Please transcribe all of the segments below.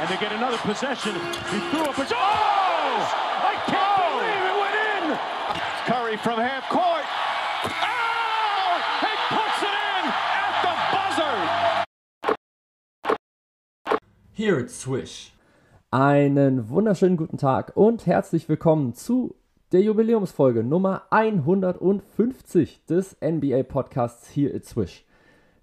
and they get another possession. He threw up a... Oh! I can't believe it went in! Curry from half court. Oh! He puts it in at the buzzer! Here it's Swish. Einen wunderschönen guten Tag und herzlich willkommen zu der Jubiläumsfolge Nummer 150 des NBA Podcasts Here it's Swish.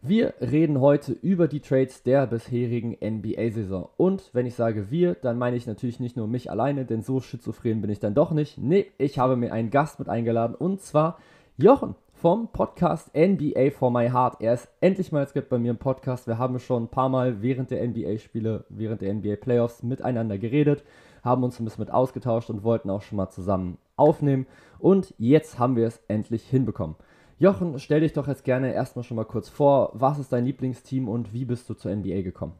Wir reden heute über die Trades der bisherigen NBA-Saison. Und wenn ich sage wir, dann meine ich natürlich nicht nur mich alleine, denn so schizophren bin ich dann doch nicht. Nee, ich habe mir einen Gast mit eingeladen und zwar Jochen vom Podcast NBA for My Heart. Er ist endlich mal jetzt bei mir im Podcast. Wir haben schon ein paar Mal während der NBA-Spiele, während der NBA-Playoffs miteinander geredet, haben uns ein bisschen mit ausgetauscht und wollten auch schon mal zusammen aufnehmen. Und jetzt haben wir es endlich hinbekommen. Jochen, stell dich doch jetzt gerne erstmal schon mal kurz vor. Was ist dein Lieblingsteam und wie bist du zur NBA gekommen?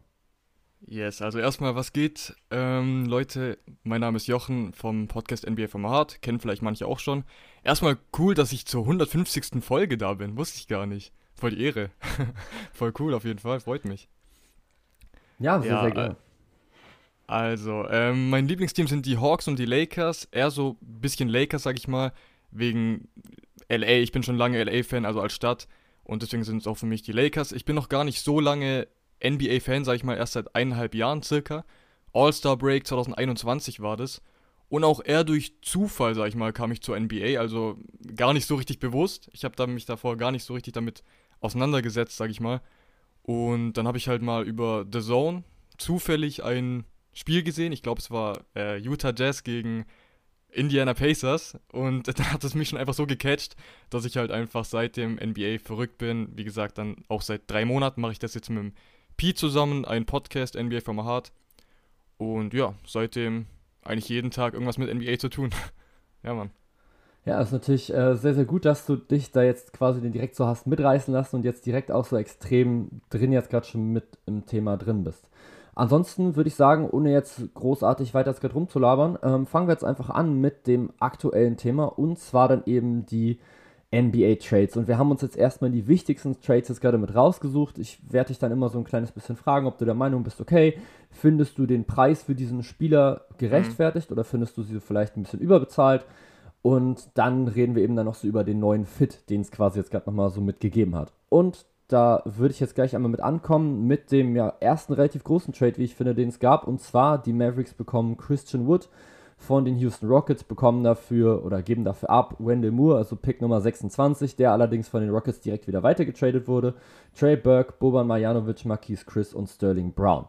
Yes, also erstmal, was geht? Ähm, Leute, mein Name ist Jochen vom Podcast NBA vom Hart. Kennen vielleicht manche auch schon. Erstmal cool, dass ich zur 150. Folge da bin. Wusste ich gar nicht. Voll die Ehre. Voll cool auf jeden Fall. Freut mich. Ja, sehr, ja, sehr gerne. Also, ähm, mein Lieblingsteam sind die Hawks und die Lakers. Eher so ein bisschen Lakers, sag ich mal, wegen LA, ich bin schon lange LA-Fan, also als Stadt. Und deswegen sind es auch für mich die Lakers. Ich bin noch gar nicht so lange NBA-Fan, sag ich mal, erst seit eineinhalb Jahren circa. All-Star Break 2021 war das. Und auch eher durch Zufall, sag ich mal, kam ich zur NBA. Also gar nicht so richtig bewusst. Ich habe da mich davor gar nicht so richtig damit auseinandergesetzt, sag ich mal. Und dann habe ich halt mal über The Zone zufällig ein Spiel gesehen. Ich glaube, es war äh, Utah Jazz gegen Indiana Pacers und dann hat es mich schon einfach so gecatcht, dass ich halt einfach seit dem NBA verrückt bin. Wie gesagt, dann auch seit drei Monaten mache ich das jetzt mit dem Pi zusammen, ein Podcast NBA from my Heart. Und ja, seitdem eigentlich jeden Tag irgendwas mit NBA zu tun. ja, Mann. Ja, ist natürlich äh, sehr, sehr gut, dass du dich da jetzt quasi den direkt so hast mitreißen lassen und jetzt direkt auch so extrem drin jetzt gerade schon mit im Thema drin bist. Ansonsten würde ich sagen, ohne jetzt großartig weiter gerade rumzulabern, ähm, fangen wir jetzt einfach an mit dem aktuellen Thema und zwar dann eben die NBA Trades. Und wir haben uns jetzt erstmal die wichtigsten Trades jetzt gerade mit rausgesucht. Ich werde dich dann immer so ein kleines bisschen fragen, ob du der Meinung bist, okay, findest du den Preis für diesen Spieler gerechtfertigt mhm. oder findest du sie vielleicht ein bisschen überbezahlt? Und dann reden wir eben dann noch so über den neuen Fit, den es quasi jetzt gerade nochmal so mitgegeben hat. Und da würde ich jetzt gleich einmal mit ankommen, mit dem ja, ersten relativ großen Trade, wie ich finde, den es gab. Und zwar, die Mavericks bekommen Christian Wood von den Houston Rockets, bekommen dafür oder geben dafür ab Wendell Moore, also Pick Nummer 26, der allerdings von den Rockets direkt wieder weitergetradet wurde. Trey Burke, Boban Marjanovic, Marquise Chris und Sterling Brown.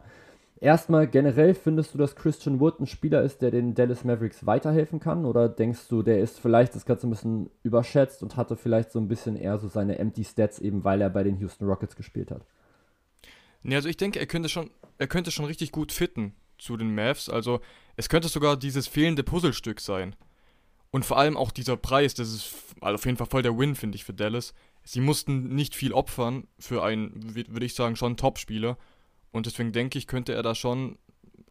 Erstmal generell findest du, dass Christian Wood ein Spieler ist, der den Dallas Mavericks weiterhelfen kann? Oder denkst du, der ist vielleicht das Ganze ein bisschen überschätzt und hatte vielleicht so ein bisschen eher so seine Empty Stats, eben weil er bei den Houston Rockets gespielt hat? Nee, also ich denke, er könnte schon, er könnte schon richtig gut fitten zu den Mavs. Also es könnte sogar dieses fehlende Puzzlestück sein. Und vor allem auch dieser Preis, das ist also auf jeden Fall voll der Win, finde ich, für Dallas. Sie mussten nicht viel opfern für einen, würde ich sagen, schon Top-Spieler. Und deswegen denke ich, könnte er da schon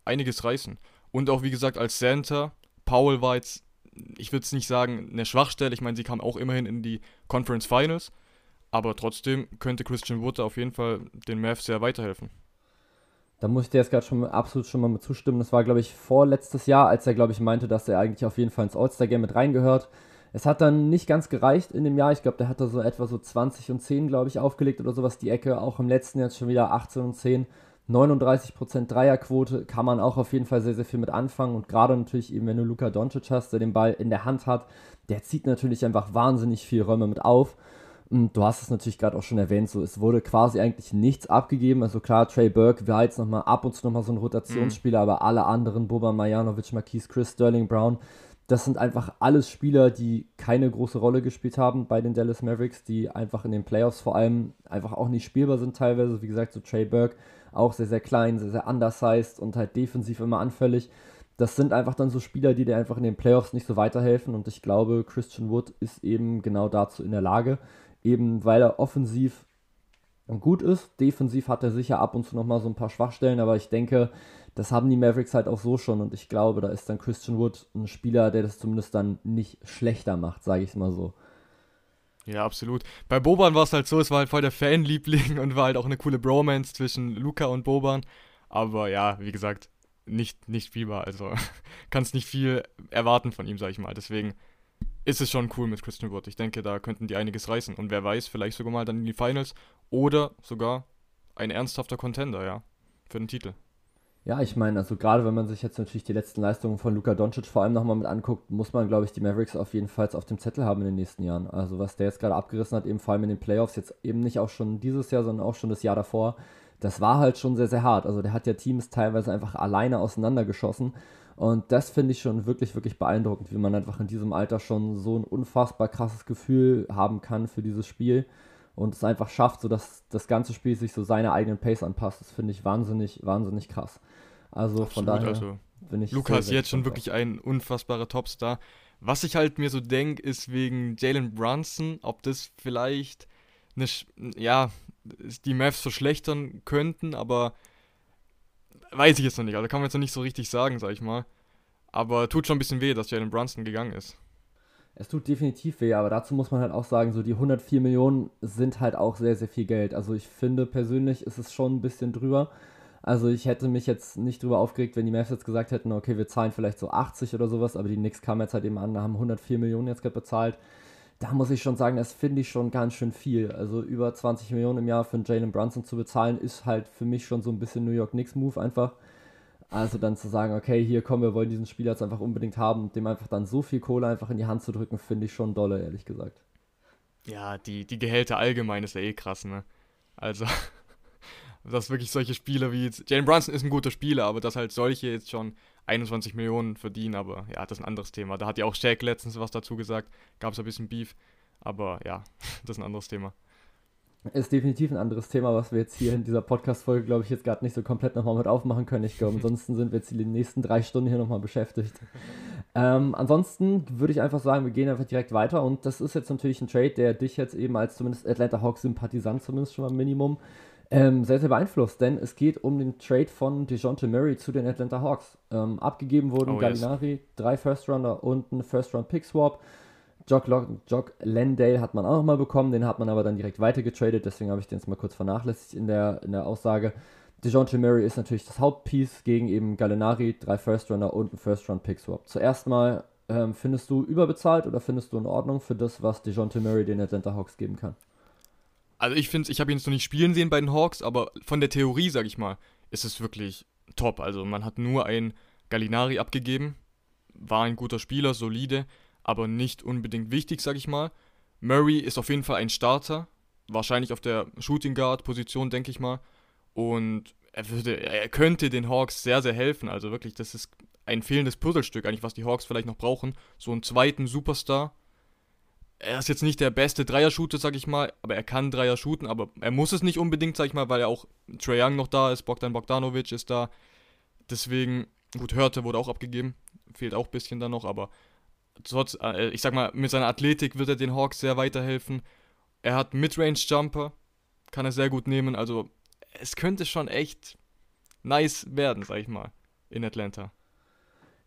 einiges reißen. Und auch wie gesagt, als Center, Powell war jetzt, ich würde es nicht sagen, eine Schwachstelle. Ich meine, sie kam auch immerhin in die Conference Finals. Aber trotzdem könnte Christian Wood auf jeden Fall den Mavs sehr weiterhelfen. Da muss ich dir jetzt gerade schon absolut schon mal mit zustimmen. Das war, glaube ich, vorletztes Jahr, als er, glaube ich, meinte, dass er eigentlich auf jeden Fall ins All-Star-Game mit reingehört. Es hat dann nicht ganz gereicht in dem Jahr. Ich glaube, der hat da so etwa so 20 und 10, glaube ich, aufgelegt oder sowas, die Ecke. Auch im letzten Jahr schon wieder 18 und 10. 39% Dreierquote kann man auch auf jeden Fall sehr, sehr viel mit anfangen. Und gerade natürlich eben, wenn du Luka Doncic hast, der den Ball in der Hand hat, der zieht natürlich einfach wahnsinnig viel Räume mit auf. Und du hast es natürlich gerade auch schon erwähnt, so es wurde quasi eigentlich nichts abgegeben. Also klar, Trey Burke war jetzt nochmal ab und zu nochmal so ein Rotationsspieler, mhm. aber alle anderen, Boba Marjanovic, Marquise Chris, Sterling Brown, das sind einfach alles Spieler, die keine große Rolle gespielt haben bei den Dallas Mavericks, die einfach in den Playoffs vor allem einfach auch nicht spielbar sind teilweise. Wie gesagt, so Trey Burke auch sehr, sehr klein, sehr, sehr undersized und halt defensiv immer anfällig. Das sind einfach dann so Spieler, die dir einfach in den Playoffs nicht so weiterhelfen und ich glaube, Christian Wood ist eben genau dazu in der Lage, eben weil er offensiv gut ist. Defensiv hat er sicher ab und zu nochmal so ein paar Schwachstellen, aber ich denke, das haben die Mavericks halt auch so schon und ich glaube, da ist dann Christian Wood ein Spieler, der das zumindest dann nicht schlechter macht, sage ich es mal so. Ja, absolut. Bei Boban war es halt so, es war halt voll der Fanliebling und war halt auch eine coole Bromance zwischen Luca und Boban. Aber ja, wie gesagt, nicht, nicht spielbar. Also kannst nicht viel erwarten von ihm, sag ich mal. Deswegen ist es schon cool mit Christian Wood. Ich denke, da könnten die einiges reißen. Und wer weiß, vielleicht sogar mal dann in die Finals oder sogar ein ernsthafter Contender, ja, für den Titel. Ja, ich meine, also gerade wenn man sich jetzt natürlich die letzten Leistungen von Luka Doncic vor allem nochmal mit anguckt, muss man, glaube ich, die Mavericks auf jeden Fall auf dem Zettel haben in den nächsten Jahren. Also was der jetzt gerade abgerissen hat, eben vor allem in den Playoffs, jetzt eben nicht auch schon dieses Jahr, sondern auch schon das Jahr davor, das war halt schon sehr, sehr hart. Also der hat ja Teams teilweise einfach alleine auseinandergeschossen. Und das finde ich schon wirklich, wirklich beeindruckend, wie man einfach in diesem Alter schon so ein unfassbar krasses Gefühl haben kann für dieses Spiel und es einfach schafft, sodass das ganze Spiel sich so seiner eigenen Pace anpasst. Das finde ich wahnsinnig, wahnsinnig krass. Also Absolut, von daher also, bin ich. Lukas sehr, jetzt schon wirklich ein unfassbarer Topstar. Was ich halt mir so denke, ist wegen Jalen Brunson, ob das vielleicht eine, ja, die Mavs verschlechtern könnten, aber weiß ich jetzt noch nicht. Also kann man jetzt noch nicht so richtig sagen, sag ich mal. Aber tut schon ein bisschen weh, dass Jalen Brunson gegangen ist. Es tut definitiv weh, aber dazu muss man halt auch sagen, so die 104 Millionen sind halt auch sehr, sehr viel Geld. Also ich finde persönlich ist es schon ein bisschen drüber. Also ich hätte mich jetzt nicht drüber aufgeregt, wenn die Mavs jetzt gesagt hätten, okay, wir zahlen vielleicht so 80 oder sowas, aber die Knicks kamen jetzt halt eben an, haben 104 Millionen jetzt gerade bezahlt. Da muss ich schon sagen, das finde ich schon ganz schön viel. Also über 20 Millionen im Jahr für einen Jalen Brunson zu bezahlen, ist halt für mich schon so ein bisschen New York Knicks Move einfach. Also dann zu sagen, okay, hier kommen wir wollen diesen Spieler jetzt einfach unbedingt haben und dem einfach dann so viel Kohle einfach in die Hand zu drücken, finde ich schon dolle, ehrlich gesagt. Ja, die, die Gehälter allgemein ist ja eh krass, ne? Also, dass wirklich solche Spieler wie jetzt, Jalen Brunson ist ein guter Spieler, aber dass halt solche jetzt schon 21 Millionen verdienen, aber ja, das ist ein anderes Thema. Da hat ja auch Shaq letztens was dazu gesagt, gab es ein bisschen Beef, aber ja, das ist ein anderes Thema. Ist definitiv ein anderes Thema, was wir jetzt hier in dieser Podcast-Folge, glaube ich, jetzt gerade nicht so komplett nochmal mit aufmachen können. Ich glaube, ansonsten sind wir jetzt die nächsten drei Stunden hier nochmal beschäftigt. Ähm, ansonsten würde ich einfach sagen, wir gehen einfach direkt weiter und das ist jetzt natürlich ein Trade, der dich jetzt eben als zumindest Atlanta Hawks-Sympathisant zumindest schon mal Minimum ähm, sehr, sehr beeinflusst, denn es geht um den Trade von DeJounte Murray zu den Atlanta Hawks. Ähm, abgegeben wurden oh, Gallinari, yes. drei First-Rounder und ein First-Round-Pick-Swap. Jock, Jock Landale hat man auch nochmal bekommen, den hat man aber dann direkt weitergetradet, deswegen habe ich den jetzt mal kurz vernachlässigt in der, in der Aussage. DeJounte Murray ist natürlich das Hauptpiece gegen eben Gallinari, drei First-Runner und ein First-Round-Pick-Swap. Zuerst mal, ähm, findest du überbezahlt oder findest du in Ordnung für das, was DeJounte Murray den Atlanta Hawks geben kann? Also ich finde, ich habe ihn jetzt noch nicht spielen sehen bei den Hawks, aber von der Theorie, sag ich mal, ist es wirklich top. Also man hat nur einen Gallinari abgegeben, war ein guter Spieler, solide, aber nicht unbedingt wichtig, sag ich mal. Murray ist auf jeden Fall ein Starter, wahrscheinlich auf der Shooting Guard Position, denke ich mal. Und er würde, er könnte den Hawks sehr, sehr helfen. Also wirklich, das ist ein fehlendes Puzzlestück eigentlich, was die Hawks vielleicht noch brauchen. So einen zweiten Superstar, er ist jetzt nicht der beste Dreier-Shooter, sag ich mal, aber er kann Dreier shooten, aber er muss es nicht unbedingt, sag ich mal, weil er auch Trae Young noch da ist, Bogdan Bogdanovic ist da. Deswegen, gut, Hörte wurde auch abgegeben, fehlt auch ein bisschen da noch, aber trotz, äh, ich sag mal, mit seiner Athletik wird er den Hawks sehr weiterhelfen. Er hat Midrange-Jumper, kann er sehr gut nehmen, also es könnte schon echt nice werden, sag ich mal, in Atlanta.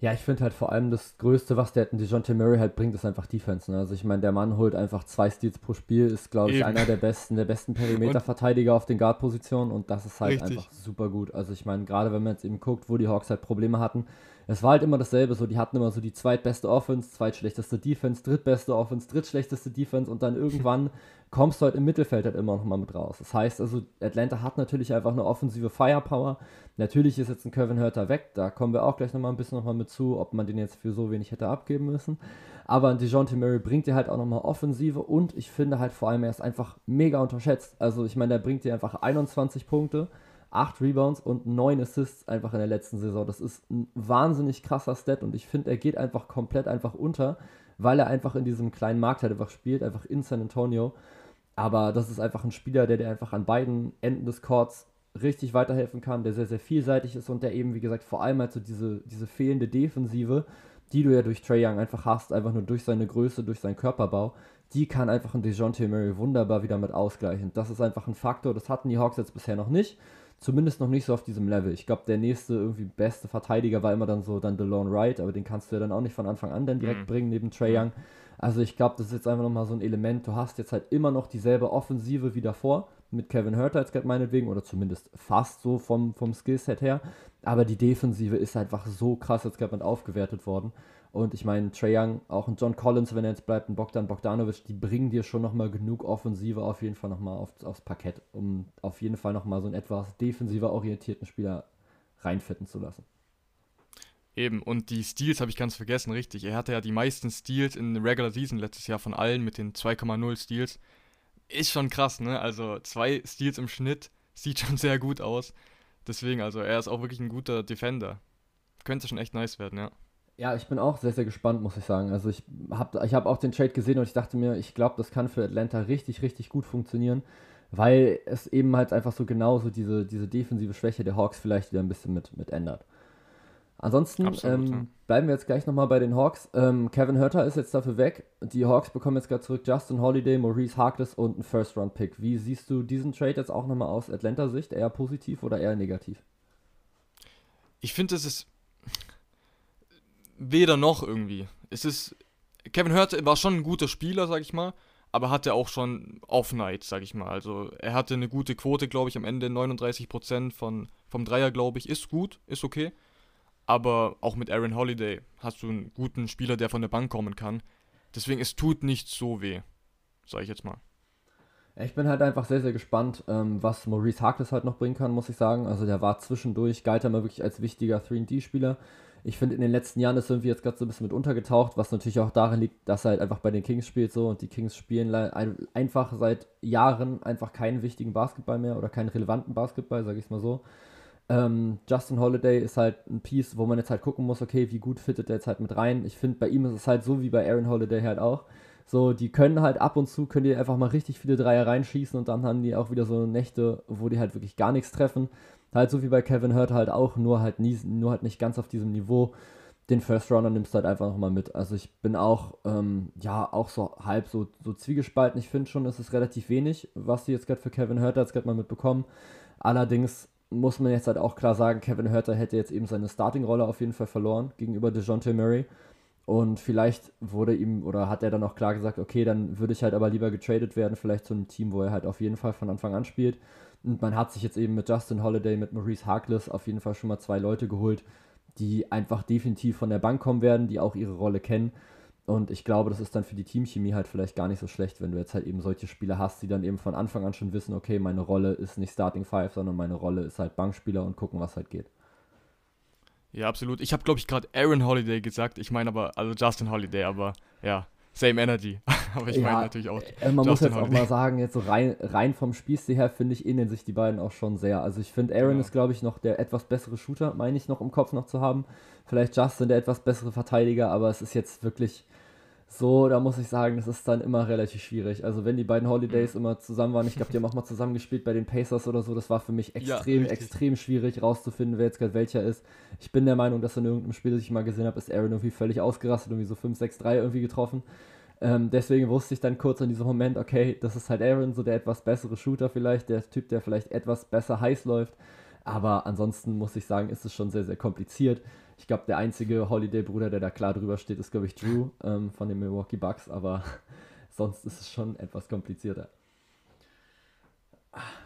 Ja, ich finde halt vor allem das Größte, was der DeJounte Murray halt bringt, ist einfach Defense. Ne? Also ich meine, der Mann holt einfach zwei Steals pro Spiel, ist glaube ich Eben. einer der besten, der besten Perimeterverteidiger auf den Guard-Positionen und das ist halt Richtig. einfach super gut. Also ich meine, gerade wenn man jetzt eben guckt, wo die Hawks halt Probleme hatten, es war halt immer dasselbe, so die hatten immer so die zweitbeste Offense, zweitschlechteste Defense, drittbeste Offense, drittschlechteste Defense und dann irgendwann kommst du halt im Mittelfeld halt immer noch mal mit raus. Das heißt also, Atlanta hat natürlich einfach eine offensive Firepower. Natürlich ist jetzt ein Kevin Hurter weg, da kommen wir auch gleich noch mal ein bisschen noch mal mit zu, ob man den jetzt für so wenig hätte abgeben müssen. Aber ein DeJounte Murray bringt dir halt auch noch mal Offensive und ich finde halt vor allem, er ist einfach mega unterschätzt. Also ich meine, der bringt dir einfach 21 Punkte, 8 Rebounds und 9 Assists einfach in der letzten Saison. Das ist ein wahnsinnig krasser Stat und ich finde, er geht einfach komplett einfach unter, weil er einfach in diesem kleinen Markt halt einfach spielt, einfach in San Antonio. Aber das ist einfach ein Spieler, der dir einfach an beiden Enden des Courts richtig weiterhelfen kann, der sehr, sehr vielseitig ist und der eben, wie gesagt, vor allem halt so diese, diese fehlende Defensive, die du ja durch Trey Young einfach hast, einfach nur durch seine Größe, durch seinen Körperbau, die kann einfach ein DeJounte Murray wunderbar wieder mit ausgleichen. Das ist einfach ein Faktor, das hatten die Hawks jetzt bisher noch nicht. Zumindest noch nicht so auf diesem Level. Ich glaube, der nächste irgendwie beste Verteidiger war immer dann so dann DeLone Wright, aber den kannst du ja dann auch nicht von Anfang an dann direkt mhm. bringen neben Trey Young. Also ich glaube, das ist jetzt einfach nochmal so ein Element. Du hast jetzt halt immer noch dieselbe Offensive wie davor. mit Kevin jetzt gerade meinetwegen, oder zumindest fast so vom, vom Skillset her. Aber die Defensive ist einfach so krass jetzt gerade aufgewertet worden. Und ich meine, Trae Young, auch ein John Collins, wenn er jetzt bleibt, ein Bogdan Bogdanovic, die bringen dir schon nochmal genug Offensive auf jeden Fall nochmal auf, aufs Parkett, um auf jeden Fall nochmal so einen etwas defensiver orientierten Spieler reinfitten zu lassen. Eben, und die Steals habe ich ganz vergessen, richtig. Er hatte ja die meisten Steals in Regular Season letztes Jahr von allen mit den 2,0 Steals. Ist schon krass, ne? Also zwei Steals im Schnitt sieht schon sehr gut aus. Deswegen, also er ist auch wirklich ein guter Defender. Könnte schon echt nice werden, ja. Ja, ich bin auch sehr, sehr gespannt, muss ich sagen. Also ich habe ich hab auch den Trade gesehen und ich dachte mir, ich glaube, das kann für Atlanta richtig, richtig gut funktionieren, weil es eben halt einfach so genauso diese, diese defensive Schwäche der Hawks vielleicht wieder ein bisschen mit, mit ändert. Ansonsten Absolut, ähm, ja. bleiben wir jetzt gleich nochmal bei den Hawks. Ähm, Kevin Hurter ist jetzt dafür weg. Die Hawks bekommen jetzt gerade zurück Justin Holiday, Maurice Harkless und einen First-Round-Pick. Wie siehst du diesen Trade jetzt auch nochmal aus Atlanta-Sicht? Eher positiv oder eher negativ? Ich finde, es ist weder noch irgendwie. Es ist. Kevin Hurter war schon ein guter Spieler, sag ich mal, aber hatte auch schon Off-Night, sag ich mal. Also er hatte eine gute Quote, glaube ich, am Ende 39% von, vom Dreier, glaube ich. Ist gut, ist okay. Aber auch mit Aaron Holiday hast du einen guten Spieler, der von der Bank kommen kann. Deswegen, es tut nicht so weh, sag ich jetzt mal. Ich bin halt einfach sehr, sehr gespannt, ähm, was Maurice Harkless halt noch bringen kann, muss ich sagen. Also der war zwischendurch, galt er mal wirklich als wichtiger 3D-Spieler. Ich finde, in den letzten Jahren ist irgendwie jetzt gerade so ein bisschen mit untergetaucht, was natürlich auch darin liegt, dass er halt einfach bei den Kings spielt so und die Kings spielen einfach seit Jahren einfach keinen wichtigen Basketball mehr oder keinen relevanten Basketball, sage ich es mal so. Ähm, Justin Holiday ist halt ein Piece, wo man jetzt halt gucken muss, okay, wie gut fittet der jetzt halt mit rein. Ich finde, bei ihm ist es halt so wie bei Aaron Holiday halt auch. So, die können halt ab und zu, können die einfach mal richtig viele Dreier reinschießen und dann haben die auch wieder so Nächte, wo die halt wirklich gar nichts treffen. Halt so wie bei Kevin Hurt halt auch, nur halt, nie, nur halt nicht ganz auf diesem Niveau. Den First Runner nimmst du halt einfach nochmal mit. Also ich bin auch, ähm, ja, auch so halb so, so zwiegespalten. Ich finde schon, es ist relativ wenig, was sie jetzt gerade für Kevin Hurt jetzt gerade mal mitbekommen. Allerdings muss man jetzt halt auch klar sagen, Kevin Hurter hätte jetzt eben seine Starting-Rolle auf jeden Fall verloren gegenüber DeJounte Murray. Und vielleicht wurde ihm oder hat er dann auch klar gesagt, okay, dann würde ich halt aber lieber getradet werden, vielleicht zu einem Team, wo er halt auf jeden Fall von Anfang an spielt. Und man hat sich jetzt eben mit Justin Holiday, mit Maurice Harkless auf jeden Fall schon mal zwei Leute geholt, die einfach definitiv von der Bank kommen werden, die auch ihre Rolle kennen. Und ich glaube, das ist dann für die Teamchemie halt vielleicht gar nicht so schlecht, wenn du jetzt halt eben solche Spieler hast, die dann eben von Anfang an schon wissen, okay, meine Rolle ist nicht Starting Five, sondern meine Rolle ist halt Bankspieler und gucken, was halt geht. Ja, absolut. Ich habe, glaube ich, gerade Aaron Holiday gesagt. Ich meine aber, also Justin Holiday, aber ja, same energy. aber ich ja, meine natürlich auch. Äh, man Justin muss jetzt Holiday. auch mal sagen, jetzt so rein, rein vom Spielstil her, finde ich, ähneln sich die beiden auch schon sehr. Also ich finde, Aaron ja. ist, glaube ich, noch der etwas bessere Shooter, meine ich noch im Kopf noch zu haben. Vielleicht Justin der etwas bessere Verteidiger, aber es ist jetzt wirklich so, da muss ich sagen, das ist dann immer relativ schwierig. Also wenn die beiden Holidays mhm. immer zusammen waren, ich glaube, die haben auch mal zusammen gespielt bei den Pacers oder so, das war für mich extrem, ja, extrem schwierig rauszufinden, wer jetzt gerade welcher ist. Ich bin der Meinung, dass in irgendeinem Spiel, das ich mal gesehen habe, ist Aaron irgendwie völlig ausgerastet, irgendwie so 5, 6, 3 irgendwie getroffen. Ähm, deswegen wusste ich dann kurz in diesem Moment, okay, das ist halt Aaron, so der etwas bessere Shooter vielleicht, der Typ, der vielleicht etwas besser heiß läuft. Aber ansonsten muss ich sagen, ist es schon sehr, sehr kompliziert. Ich glaube, der einzige Holiday-Bruder, der da klar drüber steht, ist, glaube ich, Drew ähm, von den Milwaukee Bucks, aber sonst ist es schon etwas komplizierter.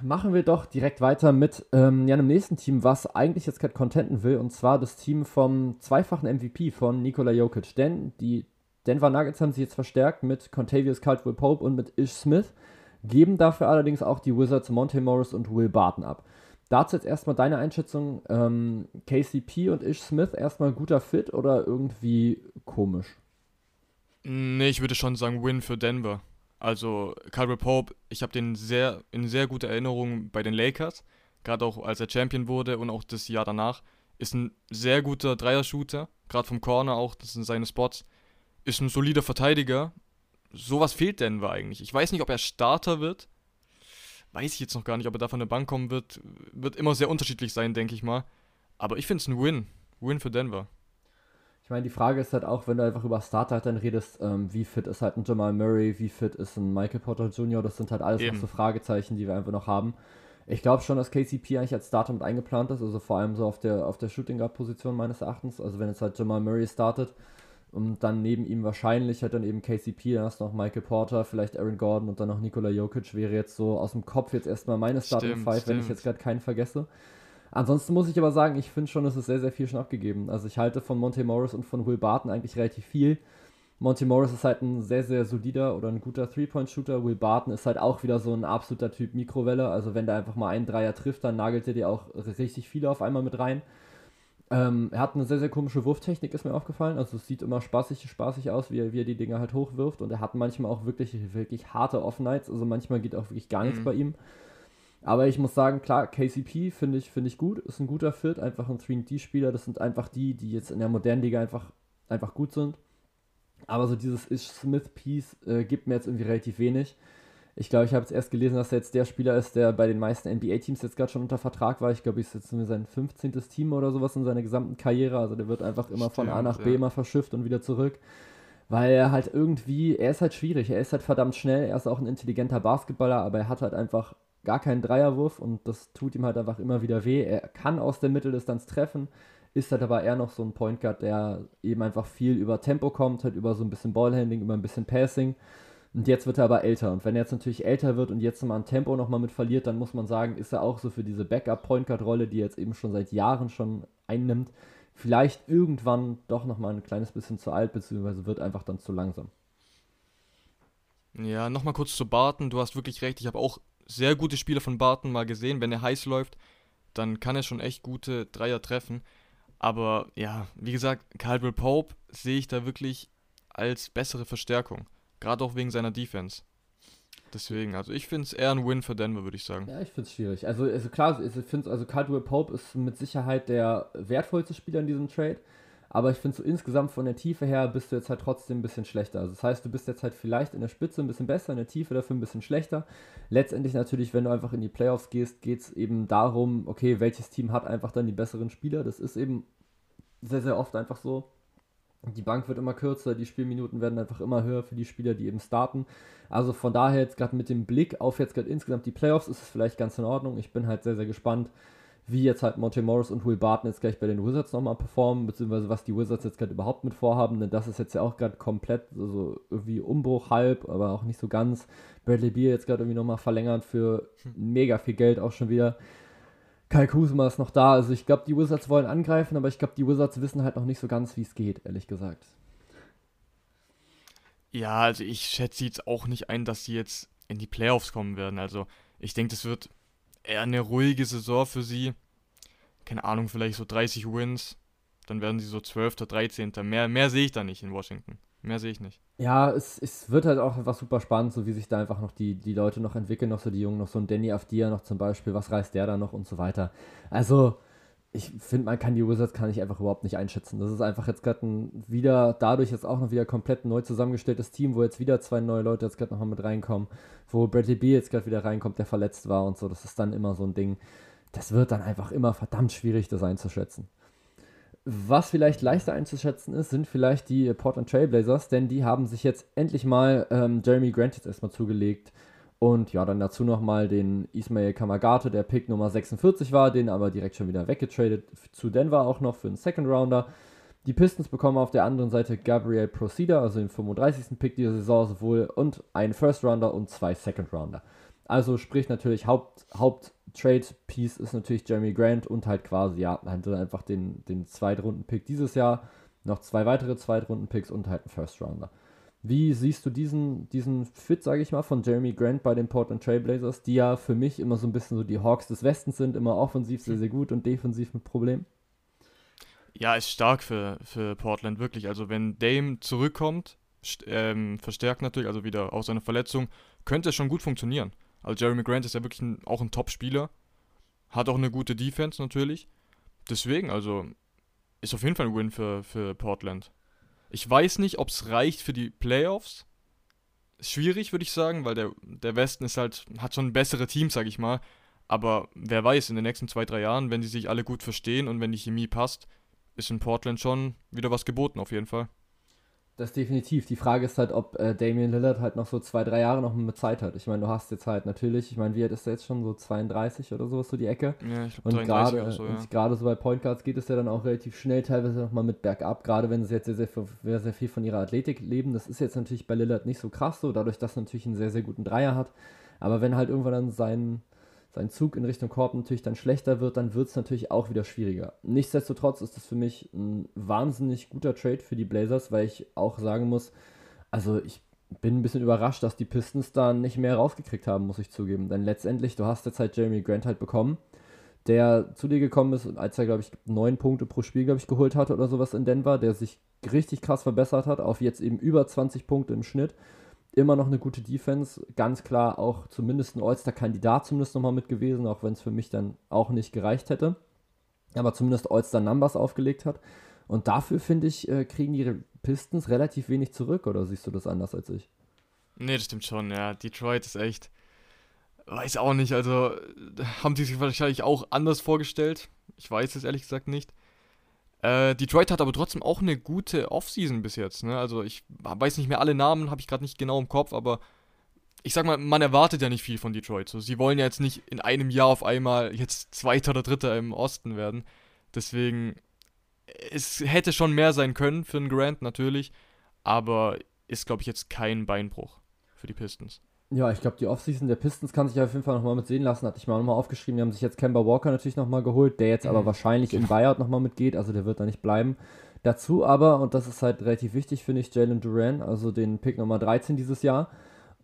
Machen wir doch direkt weiter mit ähm, ja, einem nächsten Team, was eigentlich jetzt gerade contenten will, und zwar das Team vom zweifachen MVP von Nikola Jokic. Denn die Denver Nuggets haben sich jetzt verstärkt mit Contavious Caldwell Pope und mit Ish Smith, geben dafür allerdings auch die Wizards Monte Morris und Will Barton ab. Dazu jetzt erstmal deine Einschätzung. Ähm, KCP und Ish Smith erstmal guter Fit oder irgendwie komisch? Nee, ich würde schon sagen Win für Denver. Also Caldwell Pope, ich habe den sehr in sehr guter Erinnerung bei den Lakers, gerade auch als er Champion wurde und auch das Jahr danach. Ist ein sehr guter Dreier-Shooter, gerade vom Corner auch, das sind seine Spots. Ist ein solider Verteidiger. Sowas fehlt Denver eigentlich. Ich weiß nicht, ob er Starter wird, weiß ich jetzt noch gar nicht, ob er da von der Bank kommen wird. Wird immer sehr unterschiedlich sein, denke ich mal. Aber ich finde es ein Win. Win für Denver. Ich meine, die Frage ist halt auch, wenn du einfach über Starter dann redest, ähm, wie fit ist halt ein Jamal Murray, wie fit ist ein Michael Porter Jr., das sind halt alles noch so Fragezeichen, die wir einfach noch haben. Ich glaube schon, dass KCP eigentlich als Starter mit eingeplant ist, also vor allem so auf der, auf der Shooting Guard Position meines Erachtens. Also wenn jetzt halt Jamal Murray startet Und dann neben ihm wahrscheinlich hat dann eben KCP, dann hast du noch Michael Porter, vielleicht Aaron Gordon und dann noch Nikola Jokic wäre jetzt so aus dem Kopf jetzt erstmal meine Starting Stimmt, Five, wenn ich stimmt. jetzt gerade keinen vergesse. Ansonsten muss ich aber sagen, ich finde schon, es ist sehr, sehr viel schon abgegeben. Also ich halte von Monte Morris und von Will Barton eigentlich relativ viel. Monte Morris ist halt ein sehr, sehr solider oder ein guter Three-Point-Shooter. Will Barton ist halt auch wieder so ein absoluter Typ Mikrowelle. Also wenn der einfach mal einen Dreier trifft, dann nagelt er dir auch richtig viele auf einmal mit rein. Ähm, er hat eine sehr, sehr komische Wurftechnik, ist mir aufgefallen. Also es sieht immer spaßig, spaßig aus, wie er, wie er die Dinger halt hochwirft. Und er hat manchmal auch wirklich, wirklich harte Off-Nights. Also manchmal geht auch wirklich gar nichts Mhm. bei ihm. Aber ich muss sagen, klar, KCP finde ich, finde ich gut, ist ein guter Fit, einfach ein 3D-Spieler. Das sind einfach die, die jetzt in der modernen Liga einfach, einfach gut sind. Aber so dieses Ish Smith-Piece äh, gibt mir jetzt irgendwie relativ wenig. Ich glaube, ich habe jetzt erst gelesen, dass er jetzt der Spieler ist, der bei den meisten NBA-Teams jetzt gerade schon unter Vertrag war. Ich glaube, ist jetzt nur sein 15. Team oder sowas in seiner gesamten Karriere. Also der wird einfach immer von A nach Stimmt, B ja. immer verschifft und wieder zurück. Weil er halt irgendwie, er ist halt schwierig, er ist halt verdammt schnell, er ist auch ein intelligenter Basketballer, aber er hat halt einfach gar keinen Dreierwurf und das tut ihm halt einfach immer wieder weh. Er kann aus der Mitteldistanz treffen, ist halt aber eher noch so ein Point Guard, der eben einfach viel über Tempo kommt, halt über so ein bisschen Ballhandling, über ein bisschen Passing. Und jetzt wird er aber älter. Und wenn er jetzt natürlich älter wird und jetzt mal an Tempo nochmal mit verliert, dann muss man sagen, ist er auch so für diese Backup-Point Guard-Rolle, die er jetzt eben schon seit Jahren schon einnimmt, vielleicht irgendwann doch nochmal ein kleines bisschen zu alt, beziehungsweise wird einfach dann zu langsam. Ja, nochmal kurz zu Barton. Du hast wirklich recht. Ich habe auch sehr gute Spiele von Barton mal gesehen. Wenn er heiß läuft, dann kann er schon echt gute Dreier treffen. Aber ja, wie gesagt, Caldwell Pope sehe ich da wirklich als bessere Verstärkung. Gerade auch wegen seiner Defense. Deswegen, also ich finde es eher ein Win für Denver, würde ich sagen. Ja, ich finde es schwierig. Also, also klar, ich finde also Caldwell Pope ist mit Sicherheit der wertvollste Spieler in diesem Trade. Aber ich finde so insgesamt von der Tiefe her bist du jetzt halt trotzdem ein bisschen schlechter. Also das heißt, du bist jetzt halt vielleicht in der Spitze ein bisschen besser, in der Tiefe dafür ein bisschen schlechter. Letztendlich natürlich, wenn du einfach in die Playoffs gehst, geht es eben darum, okay, welches Team hat einfach dann die besseren Spieler. Das ist eben sehr, sehr oft einfach so. Die Bank wird immer kürzer, die Spielminuten werden einfach immer höher für die Spieler, die eben starten. Also von daher jetzt gerade mit dem Blick auf jetzt gerade insgesamt die Playoffs ist es vielleicht ganz in Ordnung. Ich bin halt sehr, sehr gespannt, wie jetzt halt Monte Morris und Will Barton jetzt gleich bei den Wizards nochmal performen, beziehungsweise was die Wizards jetzt gerade überhaupt mit vorhaben, denn das ist jetzt ja auch gerade komplett, also irgendwie Umbruch halb, aber auch nicht so ganz. Bradley Beal jetzt gerade irgendwie nochmal verlängert für mega viel Geld auch schon wieder. Kai Kuzma ist noch da, also ich glaube, die Wizards wollen angreifen, aber ich glaube, die Wizards wissen halt noch nicht so ganz, wie es geht, ehrlich gesagt. Ja, also ich schätze jetzt auch nicht ein, dass sie jetzt in die Playoffs kommen werden. Also ich denke, das wird eher eine ruhige Saison für sie. Keine Ahnung, vielleicht so 30 Wins. Dann werden sie so 12., 13. Mehr, mehr sehe ich da nicht in Washington. Mehr sehe ich nicht. Ja, es, es wird halt auch einfach super spannend, so wie sich da einfach noch die, die Leute noch entwickeln, noch so die Jungen, noch so ein Danny Afdia noch zum Beispiel, was reißt der da noch und so weiter. Also, ich finde, man kann die Wizards kann ich einfach überhaupt nicht einschätzen. Das ist einfach jetzt gerade ein wieder, dadurch jetzt auch noch wieder komplett neu zusammengestelltes Team, wo jetzt wieder zwei neue Leute jetzt gerade nochmal mit reinkommen, wo Bradley B jetzt gerade wieder reinkommt, der verletzt war und so. Das ist dann immer so ein Ding. Das wird dann einfach immer verdammt schwierig, das einzuschätzen. Was vielleicht leichter einzuschätzen ist, sind vielleicht die Portland Trailblazers, denn die haben sich jetzt endlich mal ähm, Jeremy Grant jetzt erstmal zugelegt. Und ja, dann dazu nochmal den Ismail Kamagate, der Pick Nummer 46 war, den aber direkt schon wieder weggetradet zu Denver auch noch für einen Second Rounder. Die Pistons bekommen auf der anderen Seite Gabriel Procida, also den 35. Pick dieser Saison sowohl und einen First Rounder und zwei Second Rounder. Also sprich natürlich Haupt, Haupt Trade Piece ist natürlich Jeremy Grant und halt quasi, ja, halt einfach den, den Zweitrunden-Pick dieses Jahr, noch zwei weitere Zweitrunden-Picks und halt einen First Rounder. Wie siehst du diesen, diesen Fit, sage ich mal, von Jeremy Grant bei den Portland Trailblazers, die ja für mich immer so ein bisschen so die Hawks des Westens sind, immer offensiv sehr, sehr gut und defensiv mit Problemen? Ja, ist stark für, für Portland, wirklich. Also wenn Dame zurückkommt, ähm, verstärkt natürlich, also wieder aus seiner Verletzung, könnte es schon gut funktionieren. Also Jeremy Grant ist ja wirklich ein, auch ein Top-Spieler. Hat auch eine gute Defense natürlich. Deswegen, also, ist auf jeden Fall ein Win für, für Portland. Ich weiß nicht, ob es reicht für die Playoffs. Schwierig, würde ich sagen, weil der, der Westen ist halt, hat schon bessere Teams, sag ich mal. Aber wer weiß, in den nächsten zwei, drei Jahren, wenn die sich alle gut verstehen und wenn die Chemie passt, ist in Portland schon wieder was geboten, auf jeden Fall. Das definitiv. Die Frage ist halt, ob äh, Damian Lillard halt noch so zwei, drei Jahre noch mit Zeit hat. Ich meine, du hast jetzt halt natürlich, ich meine, wie alt ist er jetzt schon? So 32 oder sowas, so die Ecke. Ja, ich glaube, 33 oder so, ja. Und gerade so bei Point Guards geht es ja dann auch relativ schnell, teilweise nochmal mit bergab, gerade wenn sie jetzt sehr, sehr, sehr, sehr viel von ihrer Athletik leben. Das ist jetzt natürlich bei Lillard nicht so krass so, dadurch, dass er natürlich einen sehr, sehr guten Dreier hat. Aber wenn halt irgendwann dann sein, sein Zug in Richtung Korb natürlich dann schlechter wird, dann wird es natürlich auch wieder schwieriger. Nichtsdestotrotz ist das für mich ein wahnsinnig guter Trade für die Blazers, weil ich auch sagen muss, also ich bin ein bisschen überrascht, dass die Pistons da nicht mehr rausgekriegt haben, muss ich zugeben. Denn letztendlich, du hast jetzt halt Jeremy Grant halt bekommen, der zu dir gekommen ist und als er, glaube ich, neun Punkte pro Spiel, glaube ich, geholt hatte oder sowas in Denver, der sich richtig krass verbessert hat, auf jetzt eben über 20 Punkte im Schnitt immer noch eine gute Defense. Ganz klar auch zumindest ein All-Star-Kandidat zumindest nochmal mit gewesen, auch wenn es für mich dann auch nicht gereicht hätte. Aber zumindest All-Star-Numbers aufgelegt hat. Und dafür, finde ich, äh, kriegen die Pistons relativ wenig zurück. Oder siehst du das anders als ich? Nee, das stimmt schon, ja. Detroit ist echt. Weiß auch nicht, also haben sie sich wahrscheinlich auch anders vorgestellt. Ich weiß es ehrlich gesagt nicht. Äh, Detroit hat aber trotzdem auch eine gute Offseason bis jetzt. Ne? Also ich weiß nicht mehr alle Namen, habe ich gerade nicht genau im Kopf, aber ich sag mal, man erwartet ja nicht viel von Detroit. So, sie wollen ja jetzt nicht in einem Jahr auf einmal jetzt Zweiter oder Dritter im Osten werden. Deswegen, es hätte schon mehr sein können für einen Grant natürlich, aber ist, glaube ich, jetzt kein Beinbruch für die Pistons. Ja, ich glaube, die Offseason der Pistons kann sich auf jeden Fall nochmal mit sehen lassen. Hatte ich mal nochmal aufgeschrieben. Die haben sich jetzt Kemba Walker natürlich nochmal geholt, der jetzt aber mhm. wahrscheinlich im Buyout nochmal mitgeht. Also der wird da nicht bleiben. Dazu aber, und das ist halt relativ wichtig, finde ich, Jalen Duran, also den Pick Nummer 13 dieses Jahr.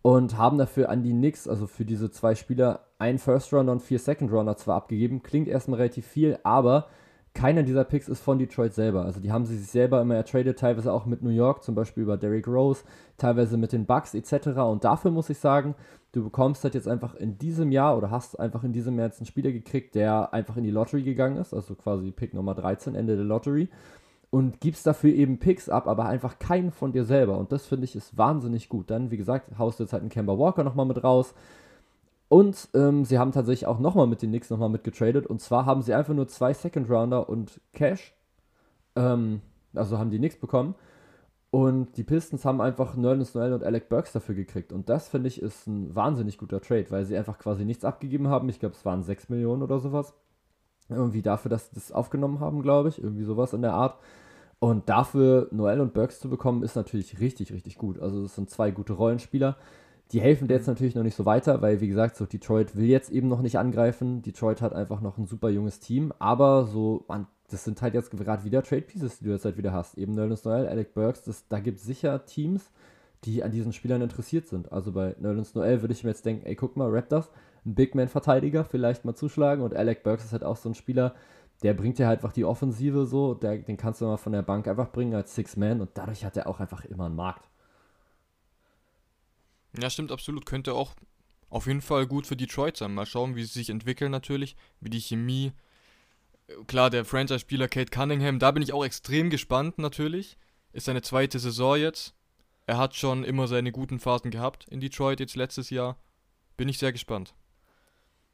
Und haben dafür an die Knicks, also für diese zwei Spieler, einen First Rounder und vier Second Rounder zwar abgegeben. Klingt erstmal relativ viel, aber keiner dieser Picks ist von Detroit selber. Also die haben sie sich selber immer ertradet, teilweise auch mit New York, zum Beispiel über Derrick Rose, teilweise mit den Bucks etc. Und dafür muss ich sagen, du bekommst halt jetzt einfach in diesem Jahr oder hast einfach in diesem Jahr jetzt einen Spieler gekriegt, der einfach in die Lottery gegangen ist, also quasi Pick Nummer 13, Ende der Lottery. Und gibst dafür eben Picks ab, aber einfach keinen von dir selber. Und das finde ich ist wahnsinnig gut. Dann, wie gesagt, haust du jetzt halt einen Kemba Walker nochmal mit raus und ähm, sie haben tatsächlich auch nochmal mit den Knicks nochmal mitgetradet. Und zwar haben sie einfach nur zwei Second Rounder und Cash. Ähm, also haben die Knicks bekommen. Und die Pistons haben einfach Nerlens Noel und Alec Burks dafür gekriegt. Und das finde ich ist ein wahnsinnig guter Trade, weil sie einfach quasi nichts abgegeben haben. Ich glaube, es waren 6 Millionen oder sowas. Irgendwie dafür, dass sie das aufgenommen haben, glaube ich. Irgendwie sowas in der Art. Und dafür Noel und Burks zu bekommen, ist natürlich richtig, richtig gut. Also, es sind zwei gute Rollenspieler. Die helfen jetzt natürlich noch nicht so weiter, weil wie gesagt, so Detroit will jetzt eben noch nicht angreifen. Detroit hat einfach noch ein super junges Team, aber so, man, das sind halt jetzt gerade wieder Trade Pieces, die du jetzt halt wieder hast. Eben Nerlens Noel, Alec Burks, das, da gibt es sicher Teams, die an diesen Spielern interessiert sind. Also bei Nerlens Noel würde ich mir jetzt denken, ey, guck mal, Raptors, ein Big Man-Verteidiger, vielleicht mal zuschlagen und Alec Burks ist halt auch so ein Spieler, der bringt ja halt einfach die Offensive so, der, den kannst du mal von der Bank einfach bringen als Six-Man und dadurch hat er auch einfach immer einen Markt. Ja, stimmt absolut. Könnte auch auf jeden Fall gut für Detroit sein. Mal schauen, wie sie sich entwickeln natürlich, wie die Chemie. Klar, der Franchise-Spieler Kate Cunningham, da bin ich auch extrem gespannt natürlich. Ist seine zweite Saison jetzt. Er hat schon immer seine guten Phasen gehabt in Detroit jetzt letztes Jahr. Bin ich sehr gespannt.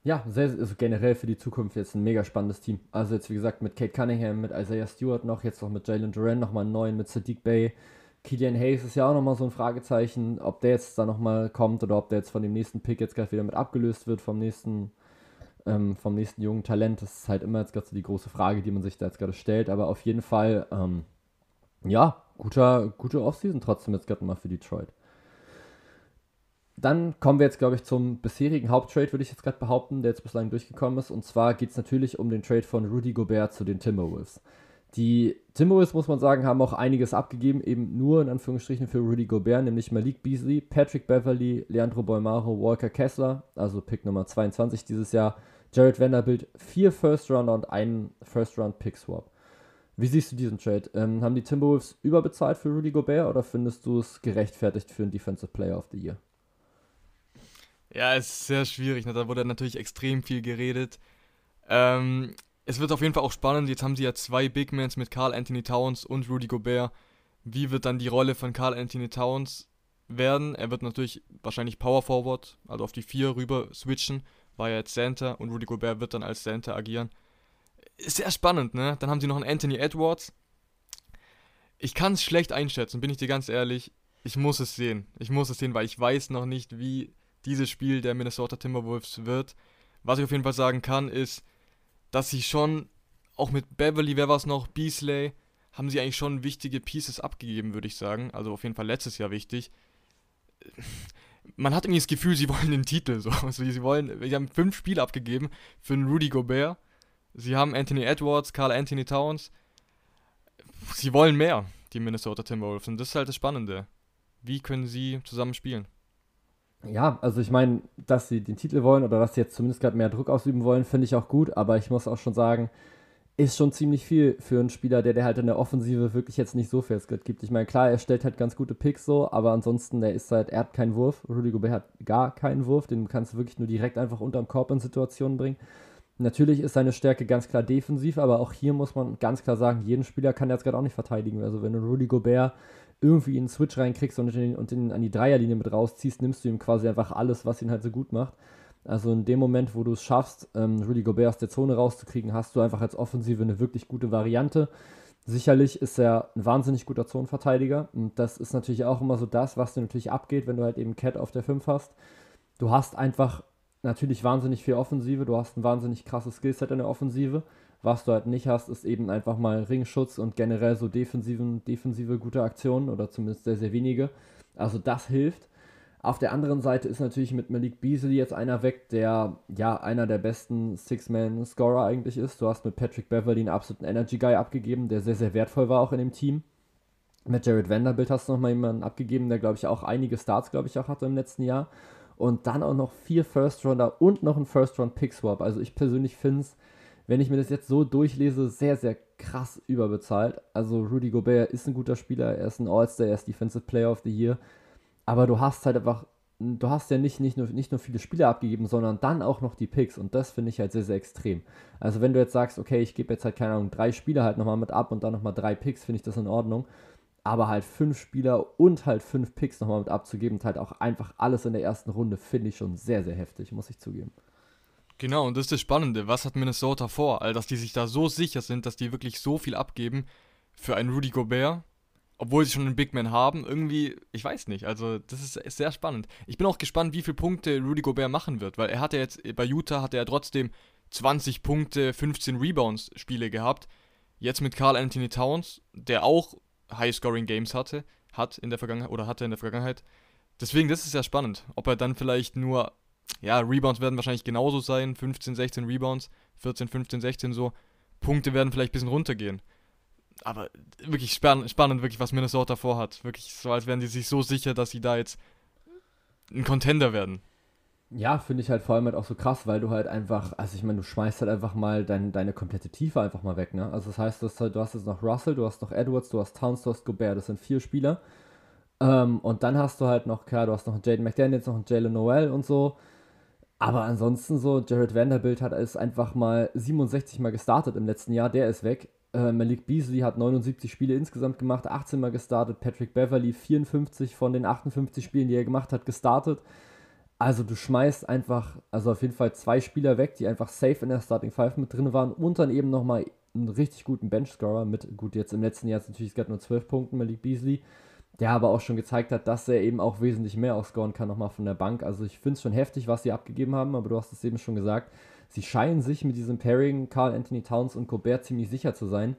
Ja, sehr, also generell für die Zukunft jetzt ein mega spannendes Team. Also jetzt wie gesagt mit Kate Cunningham, mit Isaiah Stewart noch, jetzt noch mit Jalen Duran nochmal einen neuen, mit Sadiq Bay. Killian Hayes ist ja auch nochmal so ein Fragezeichen, ob der jetzt da nochmal kommt oder ob der jetzt von dem nächsten Pick jetzt gleich wieder mit abgelöst wird vom nächsten, ähm, vom nächsten jungen Talent. Das ist halt immer jetzt gerade so die große Frage, die man sich da jetzt gerade stellt. Aber auf jeden Fall, ähm, ja, guter, gute Offseason trotzdem jetzt gerade mal für Detroit. Dann kommen wir jetzt, glaube ich, zum bisherigen Haupttrade, würde ich jetzt gerade behaupten, der jetzt bislang durchgekommen ist. Und zwar geht es natürlich um den Trade von Rudy Gobert zu den Timberwolves. Die Timberwolves, muss man sagen, haben auch einiges abgegeben, eben nur in Anführungsstrichen für Rudy Gobert, nämlich Malik Beasley, Patrick Beverly, Leandro Bolmaro, Walker Kessler, also Pick Nummer 22 dieses Jahr, Jared Vanderbilt, vier First Rounder und einen First Round Pick Swap. Wie siehst du diesen Trade? Ähm, haben die Timberwolves überbezahlt für Rudy Gobert oder findest du es gerechtfertigt für einen Defensive Player of the Year? Ja, es ist sehr schwierig. Ne? Da wurde natürlich extrem viel geredet. Ähm, es wird auf jeden Fall auch spannend. Jetzt haben sie ja zwei Big Mans mit Carl Anthony Towns und Rudy Gobert. Wie wird dann die Rolle von Carl Anthony Towns werden? Er wird natürlich wahrscheinlich Power Forward, also auf die 4 rüber switchen, war ja jetzt Center und Rudy Gobert wird dann als Center agieren. Ist sehr spannend, ne? Dann haben sie noch einen Anthony Edwards. ich kann es schlecht einschätzen, bin ich dir ganz ehrlich. Ich muss es sehen. Ich muss es sehen, weil ich weiß noch nicht, wie dieses Spiel der Minnesota Timberwolves wird. Was ich auf jeden Fall sagen kann, ist, dass sie schon, auch mit Beverly, wer war es noch, Beasley, haben sie eigentlich schon wichtige Pieces abgegeben, würde ich sagen. Also auf jeden Fall letztes Jahr wichtig. Man hat irgendwie das Gefühl, sie wollen den Titel so. Also sie wollen, sie haben fünf Spiele abgegeben für einen Rudy Gobert. Sie haben Anthony Edwards, Carl Anthony Towns. Sie wollen mehr, die Minnesota Timberwolves. Und das ist halt das Spannende. Wie können sie zusammen spielen? Ja, also ich meine, dass sie den Titel wollen oder dass sie jetzt zumindest gerade mehr Druck ausüben wollen, finde ich auch gut. Aber ich muss auch schon sagen, ist schon ziemlich viel für einen Spieler, der, der halt in der Offensive wirklich jetzt nicht so viel Skill gibt. Ich meine, klar, er stellt halt ganz gute Picks so, aber ansonsten, der ist halt, er hat keinen Wurf. Rudy Gobert hat gar keinen Wurf, den kannst du wirklich nur direkt einfach unterm Korb in Situationen bringen. Natürlich ist seine Stärke ganz klar defensiv, aber auch hier muss man ganz klar sagen, jeden Spieler kann er jetzt gerade auch nicht verteidigen. Also wenn du Rudy Gobert irgendwie in den Switch reinkriegst und ihn, und ihn an die Dreierlinie mit rausziehst, nimmst du ihm quasi einfach alles, was ihn halt so gut macht. Also in dem Moment, wo du es schaffst, ähm, Rudy Gobert aus der Zone rauszukriegen, hast du einfach als Offensive eine wirklich gute Variante. Sicherlich ist er ein wahnsinnig guter Zonenverteidiger und das ist natürlich auch immer so das, was dir natürlich abgeht, wenn du halt eben Cat auf der 5 hast. Du hast einfach natürlich wahnsinnig viel Offensive, du hast ein wahnsinnig krasses Skillset in der Offensive. Was du halt nicht hast, ist eben einfach mal Ringschutz und generell so defensiven, defensive gute Aktionen oder zumindest sehr, sehr wenige. Also das hilft. Auf der anderen Seite ist natürlich mit Malik Beasley jetzt einer weg, der ja einer der besten Six-Man-Scorer eigentlich ist. Du hast mit Patrick Beverly einen absoluten Energy-Guy abgegeben, der sehr, sehr wertvoll war auch in dem Team. Mit Jared Vanderbilt hast du nochmal jemanden abgegeben, der, glaube ich, auch einige Starts, glaube ich, auch hatte im letzten Jahr. Und dann auch noch vier First-Rounder und noch ein First-Round-Pick-Swap. Also ich persönlich finde es, wenn ich mir das jetzt so durchlese, sehr, sehr krass überbezahlt. Also Rudy Gobert ist ein guter Spieler, er ist ein All-Star, er ist Defensive Player of the Year aber du hast halt einfach, du hast ja nicht, nicht, nur, nicht nur viele Spiele abgegeben, sondern dann auch noch die Picks und das finde ich halt sehr, sehr extrem. Also wenn du jetzt sagst, okay, ich gebe jetzt halt, keine Ahnung, drei Spieler halt nochmal mit ab und dann nochmal drei Picks, finde ich das in Ordnung. Aber halt fünf Spieler und halt fünf Picks nochmal mit abzugeben und halt auch einfach alles in der ersten Runde, finde ich schon sehr, sehr heftig, muss ich zugeben. Genau, und das ist das Spannende. Was hat Minnesota vor? All, dass die sich da so sicher sind, dass die wirklich so viel abgeben für einen Rudy Gobert, obwohl sie schon einen Big Man haben, irgendwie, ich weiß nicht. Also, das ist, sehr spannend. Ich bin auch gespannt, wie viele Punkte Rudy Gobert machen wird, weil er hat ja jetzt, bei Utah hat er trotzdem 20 Punkte, 15 Rebounds-Spiele gehabt. Jetzt mit Carl Anthony Towns, der auch High-Scoring-Games hatte, hat in der Vergangenheit, oder hatte in der Vergangenheit. Deswegen, das ist ja spannend. Ob er dann vielleicht nur, ja, Rebounds werden wahrscheinlich genauso sein, 15, 16 Rebounds, 14, 15, 16 so. Punkte werden vielleicht ein bisschen runtergehen aber wirklich spann spannend, wirklich, was Minnesota vorhat. Wirklich so, als wären die sich so sicher, dass sie da jetzt ein Contender werden. Ja, finde ich halt vor allem halt auch so krass, weil du halt einfach, also ich meine, du schmeißt halt einfach mal dein, deine komplette Tiefe einfach mal weg, ne? Also das heißt, du hast, halt, du hast jetzt noch Russell, du hast noch Edwards, du hast Towns, du hast Gobert, das sind vier Spieler. Ähm, und dann hast du halt noch, klar, du hast noch einen Jaden McDaniels, noch einen Jalen Noel und so. Aber ansonsten so, Jared Vanderbilt hat es einfach mal 67 Mal gestartet im letzten Jahr, der ist weg. Äh, Malik Beasley hat 79 Spiele insgesamt gemacht, 18 Mal gestartet. Patrick Beverly 54 von den 58 Spielen, die er gemacht hat, gestartet. Also du schmeißt einfach, also auf jeden Fall zwei Spieler weg, die einfach safe in der Starting Five mit drin waren und dann eben nochmal einen richtig guten Benchscorer mit, gut, jetzt im letzten Jahr ist natürlich gerade nur 12 Punkten, Malik Beasley, der aber auch schon gezeigt hat, dass er eben auch wesentlich mehr ausscoren kann nochmal von der Bank. Also ich finde es schon heftig, was sie abgegeben haben, aber du hast es eben schon gesagt sie scheinen sich mit diesem Pairing Carl Anthony Towns und Gobert ziemlich sicher zu sein.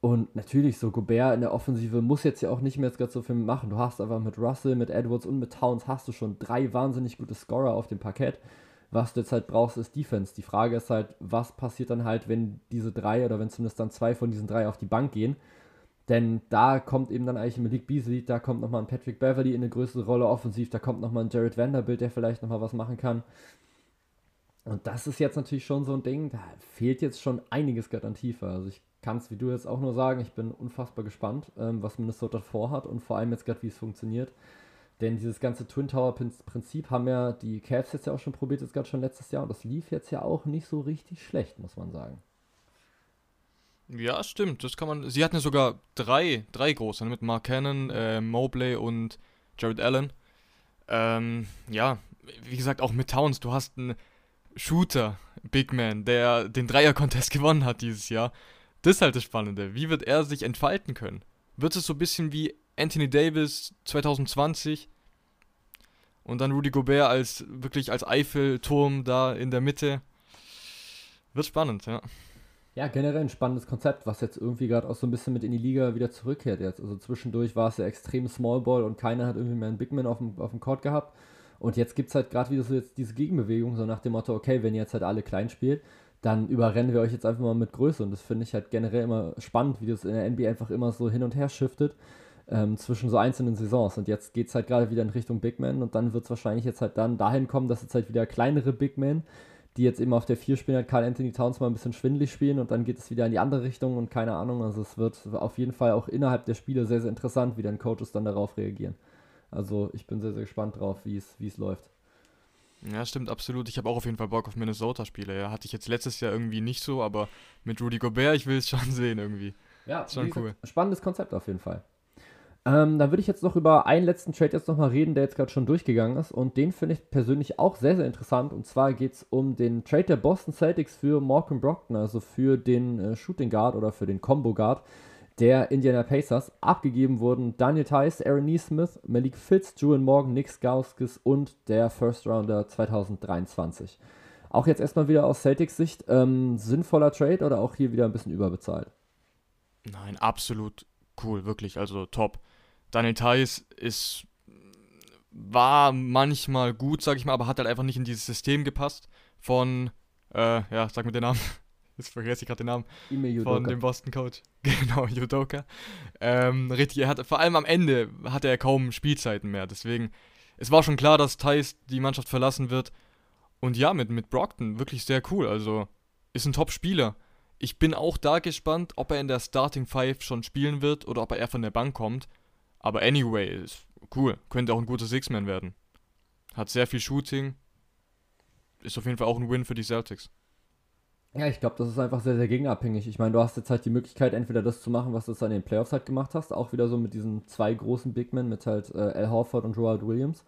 Und natürlich, so Gobert in der Offensive muss jetzt ja auch nicht mehr jetzt so viel machen. Du hast aber mit Russell, mit Edwards und mit Towns hast du schon drei wahnsinnig gute Scorer auf dem Parkett. Was du jetzt halt brauchst, ist Defense. Die Frage ist halt, was passiert dann halt, wenn diese drei oder wenn zumindest dann zwei von diesen drei auf die Bank gehen? Denn da kommt eben dann eigentlich Malik Beasley, da kommt nochmal ein Patrick Beverly in eine größere Rolle offensiv, da kommt nochmal ein Jared Vanderbilt, der vielleicht nochmal was machen kann. Und das ist jetzt natürlich schon so ein Ding, da fehlt jetzt schon einiges gerade an Tiefe. Also ich kann es wie du jetzt auch nur sagen, ich bin unfassbar gespannt, ähm, was Minnesota vorhat und vor allem jetzt gerade, wie es funktioniert. Denn dieses ganze Twin Tower Prinzip haben ja die Cavs jetzt ja auch schon probiert, jetzt gerade schon letztes Jahr. Und das lief jetzt ja auch nicht so richtig schlecht, muss man sagen. Ja, stimmt. Das kann man. Sie hatten ja sogar drei, drei große, ne, mit Mark Cannon, äh, Mobley und Jared Allen. Ähm, ja, wie gesagt, auch mit Towns. Du hast einen Shooter, Big Man, der den Dreier-Contest gewonnen hat dieses Jahr. Das ist halt das Spannende. Wie wird er sich entfalten können? wird es so ein bisschen wie Anthony Davis 2020 und dann Rudy Gobert als wirklich als Eiffelturm da in der Mitte. Wird spannend, ja. Ja, generell ein spannendes Konzept, was jetzt irgendwie gerade auch so ein bisschen mit in die Liga wieder zurückkehrt jetzt. Also zwischendurch war es ja extrem Small Ball und keiner hat irgendwie mehr einen Big Man auf dem, auf dem Court gehabt. Und jetzt gibt es halt gerade wieder so jetzt diese Gegenbewegung, so nach dem Motto, okay, wenn ihr jetzt halt alle klein spielt, dann überrennen wir euch jetzt einfach mal mit Größe. Und das finde ich halt generell immer spannend, wie das in der NBA einfach immer so hin und her shiftet ähm, zwischen so einzelnen Saisons. Und jetzt geht es halt gerade wieder in Richtung Big Man und dann wird es wahrscheinlich jetzt halt dann dahin kommen, dass jetzt halt wieder kleinere Big Men die jetzt eben auf der 4 spielen, hat Carl Anthony Towns mal ein bisschen schwindelig spielen und dann geht es wieder in die andere Richtung und keine Ahnung. Also es wird auf jeden Fall auch innerhalb der Spiele sehr, sehr interessant, wie dann Coaches dann darauf reagieren. Also ich bin sehr, sehr gespannt drauf, wie es läuft. Ja, stimmt, absolut. Ich habe auch auf jeden Fall Bock auf Minnesota-Spiele. Ja, hatte ich jetzt letztes Jahr irgendwie nicht so, aber mit Rudy Gobert, ich will es schon sehen irgendwie. Ja, schon cool. Spannendes Konzept auf jeden Fall. Ähm, dann würde ich jetzt noch über einen letzten Trade jetzt nochmal reden, der jetzt gerade schon durchgegangen ist. Und den finde ich persönlich auch sehr, sehr interessant. Und zwar geht es um den Trade der Boston Celtics für Malcolm Brockton, also für den äh, Shooting Guard oder für den Combo Guard der Indiana Pacers. Abgegeben wurden Daniel Tice, Aaron Neesmith, Malik Fitz, Julian Morgan, Nick Skauskis und der First Rounder 2023. Auch jetzt erstmal wieder aus Celtics Sicht ähm, sinnvoller Trade oder auch hier wieder ein bisschen überbezahlt? Nein, absolut cool, wirklich, also top. Daniel Theiss ist war manchmal gut, sag ich mal, aber hat halt einfach nicht in dieses System gepasst von, äh, ja, sag mir den Namen. Jetzt vergesse ich gerade den Namen. Von dem Boston Coach. Genau, Judoka. Ähm, richtig, er hat, vor allem am Ende hatte er kaum Spielzeiten mehr. Deswegen, es war schon klar, dass Thais die Mannschaft verlassen wird. Und ja, mit, mit Brockton wirklich sehr cool. Also, ist ein Top-Spieler. Ich bin auch da gespannt, ob er in der Starting Five schon spielen wird oder ob er eher von der Bank kommt. Aber anyway, ist cool. Könnte auch ein guter Six-Man werden. Hat sehr viel Shooting. Ist auf jeden Fall auch ein Win für die Celtics. Ja, ich glaube, das ist einfach sehr, sehr gegenabhängig. Ich meine, du hast jetzt halt die Möglichkeit, entweder das zu machen, was du jetzt an den Playoffs halt gemacht hast, auch wieder so mit diesen zwei großen Big Men, mit halt äh, Al Horford und Roald Williams.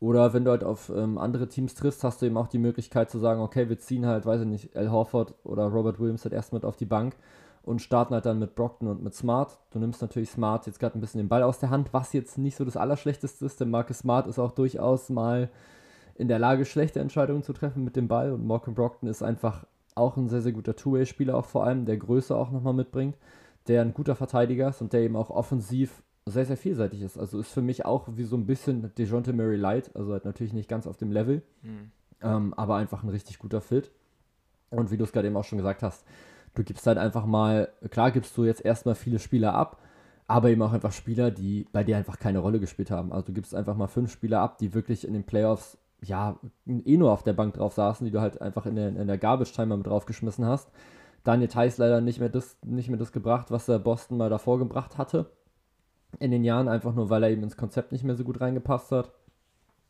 Oder wenn du halt auf ähm, andere Teams triffst, hast du eben auch die Möglichkeit zu sagen, okay, wir ziehen halt, weiß ich nicht, Al Horford oder Robert Williams halt erst mit auf die Bank und starten halt dann mit Brockton und mit Smart. Du nimmst natürlich Smart jetzt gerade ein bisschen den Ball aus der Hand, was jetzt nicht so das Allerschlechteste ist, denn Marcus Smart ist auch durchaus mal in der Lage, schlechte Entscheidungen zu treffen mit dem Ball und Malcolm Brockton ist einfach auch ein sehr, sehr guter Two-Way-Spieler, auch vor allem, der Größe auch nochmal mitbringt, der ein guter Verteidiger ist und der eben auch offensiv sehr, sehr vielseitig ist. Also ist für mich auch wie so ein bisschen DeJounte Mary Light, also halt natürlich nicht ganz auf dem Level, mhm. ähm, aber einfach ein richtig guter Fit. Und wie du es gerade eben auch schon gesagt hast, Du gibst halt einfach mal, klar gibst du jetzt erstmal viele Spieler ab, aber eben auch einfach Spieler, die bei dir einfach keine Rolle gespielt haben. Also du gibst einfach mal fünf Spieler ab, die wirklich in den Playoffs ja eh nur auf der Bank drauf saßen, die du halt einfach in der, in der Garbage-Timer mit draufgeschmissen hast. Daniel Theiss leider nicht mehr, das, nicht mehr das gebracht, was er Boston mal davor gebracht hatte. In den Jahren, einfach nur, weil er eben ins Konzept nicht mehr so gut reingepasst hat.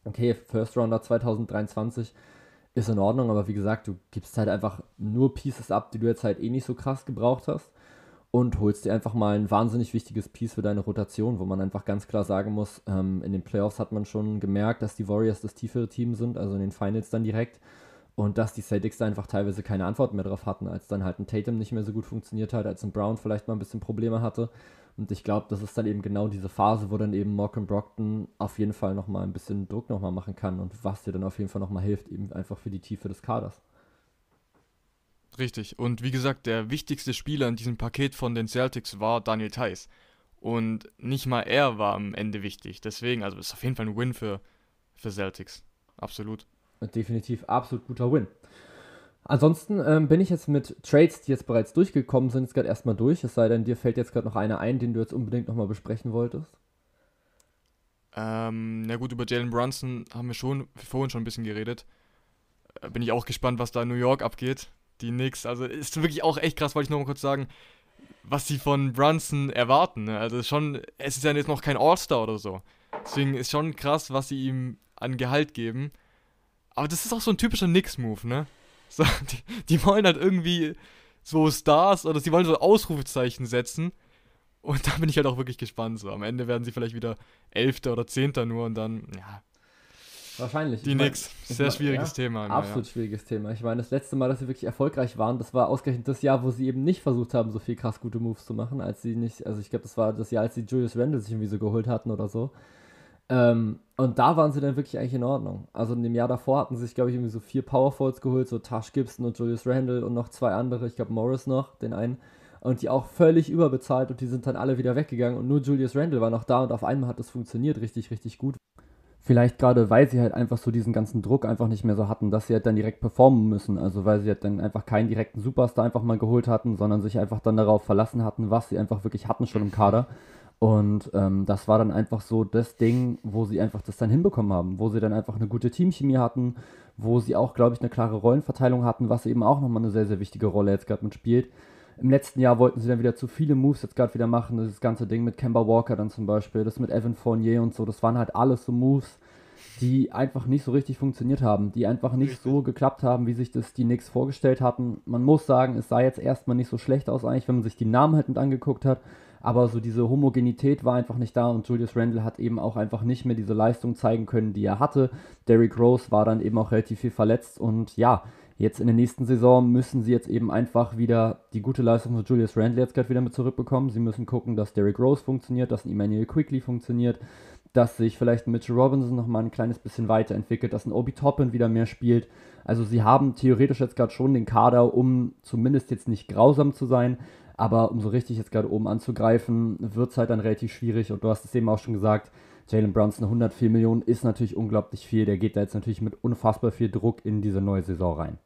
Okay, First Rounder 2023 ist in Ordnung, aber wie gesagt, du gibst halt einfach nur Pieces ab, die du jetzt halt eh nicht so krass gebraucht hast und holst dir einfach mal ein wahnsinnig wichtiges Piece für deine Rotation, wo man einfach ganz klar sagen muss, ähm, in den Playoffs hat man schon gemerkt, dass die Warriors das tiefere Team sind, also in den Finals dann direkt und dass die Celtics da einfach teilweise keine Antwort mehr drauf hatten, als dann halt ein Tatum nicht mehr so gut funktioniert hat, als ein Brown vielleicht mal ein bisschen Probleme hatte und ich glaube, das ist dann eben genau diese Phase, wo dann eben Malcolm Brockton auf jeden Fall nochmal ein bisschen Druck nochmal machen kann und was dir dann auf jeden Fall nochmal hilft, eben einfach für die Tiefe des Kaders. Richtig. Und wie gesagt, der wichtigste Spieler in diesem Paket von den Celtics war Daniel Theiss. Und nicht mal er war am Ende wichtig. Deswegen, also ist auf jeden Fall ein Win für, für Celtics. Absolut. Definitiv absolut guter Win. Ansonsten ähm, bin ich jetzt mit Trades, die jetzt bereits durchgekommen sind, jetzt gerade erstmal durch. Es sei denn, dir fällt jetzt gerade noch einer ein, den du jetzt unbedingt nochmal besprechen wolltest. Ähm, na gut, über Jalen Brunson haben wir schon vorhin schon ein bisschen geredet. Äh, bin ich auch gespannt, was da in New York abgeht. Die Knicks, also ist wirklich auch echt krass, wollte ich nochmal kurz sagen, was sie von Brunson erwarten. Ne? Also schon, es ist ja jetzt noch kein All-Star oder so. Deswegen ist schon krass, was sie ihm an Gehalt geben. Aber das ist auch so ein typischer Knicks-Move, ne? So, die, die wollen halt irgendwie so Stars oder sie wollen so Ausrufezeichen setzen. Und da bin ich halt auch wirklich gespannt. So, am Ende werden sie vielleicht wieder Elfter oder Zehnter nur und dann, ja. Wahrscheinlich. Die Knicks. Sehr schwieriges ja, Thema. Immer, absolut ja. schwieriges Thema. Ich meine, das letzte Mal, dass sie wirklich erfolgreich waren, das war ausgerechnet das Jahr, wo sie eben nicht versucht haben, so viel krass gute Moves zu machen, als sie nicht, also ich glaube, das war das Jahr, als sie Julius Randle sich irgendwie so geholt hatten oder so. Ähm, und da waren sie dann wirklich eigentlich in Ordnung. Also in dem Jahr davor hatten sie sich, glaube ich, irgendwie so vier Powerfalls geholt, so Tash Gibson und Julius Randle und noch zwei andere, ich glaube Morris noch, den einen. Und die auch völlig überbezahlt und die sind dann alle wieder weggegangen und nur Julius Randle war noch da und auf einmal hat das funktioniert richtig, richtig gut. Vielleicht gerade, weil sie halt einfach so diesen ganzen Druck einfach nicht mehr so hatten, dass sie halt dann direkt performen müssen. Also weil sie halt dann einfach keinen direkten Superstar einfach mal geholt hatten, sondern sich einfach dann darauf verlassen hatten, was sie einfach wirklich hatten schon im Kader. Und ähm, das war dann einfach so das Ding, wo sie einfach das dann hinbekommen haben, wo sie dann einfach eine gute Teamchemie hatten, wo sie auch, glaube ich, eine klare Rollenverteilung hatten, was eben auch nochmal eine sehr, sehr wichtige Rolle jetzt gerade mitspielt. Im letzten Jahr wollten sie dann wieder zu viele Moves jetzt gerade wieder machen, das ganze Ding mit Kemba Walker dann zum Beispiel, das mit Evan Fournier und so, das waren halt alles so Moves, die einfach nicht so richtig funktioniert haben, die einfach nicht so geklappt haben, wie sich das die Knicks vorgestellt hatten. Man muss sagen, es sah jetzt erstmal nicht so schlecht aus eigentlich, wenn man sich die Namen halt mit angeguckt hat aber so diese Homogenität war einfach nicht da und Julius Randle hat eben auch einfach nicht mehr diese Leistung zeigen können, die er hatte. Derrick Rose war dann eben auch relativ viel verletzt und ja, jetzt in der nächsten Saison müssen sie jetzt eben einfach wieder die gute Leistung von Julius Randle jetzt gerade wieder mit zurückbekommen. Sie müssen gucken, dass Derrick Rose funktioniert, dass ein Emmanuel Quickly funktioniert, dass sich vielleicht Mitchell Robinson nochmal ein kleines bisschen weiterentwickelt, dass ein Obi Toppin wieder mehr spielt. Also sie haben theoretisch jetzt gerade schon den Kader, um zumindest jetzt nicht grausam zu sein, aber um so richtig jetzt gerade oben anzugreifen, wird es halt dann relativ schwierig. Und du hast es eben auch schon gesagt, Jalen Brunson 104 Millionen ist natürlich unglaublich viel. Der geht da jetzt natürlich mit unfassbar viel Druck in diese neue Saison rein.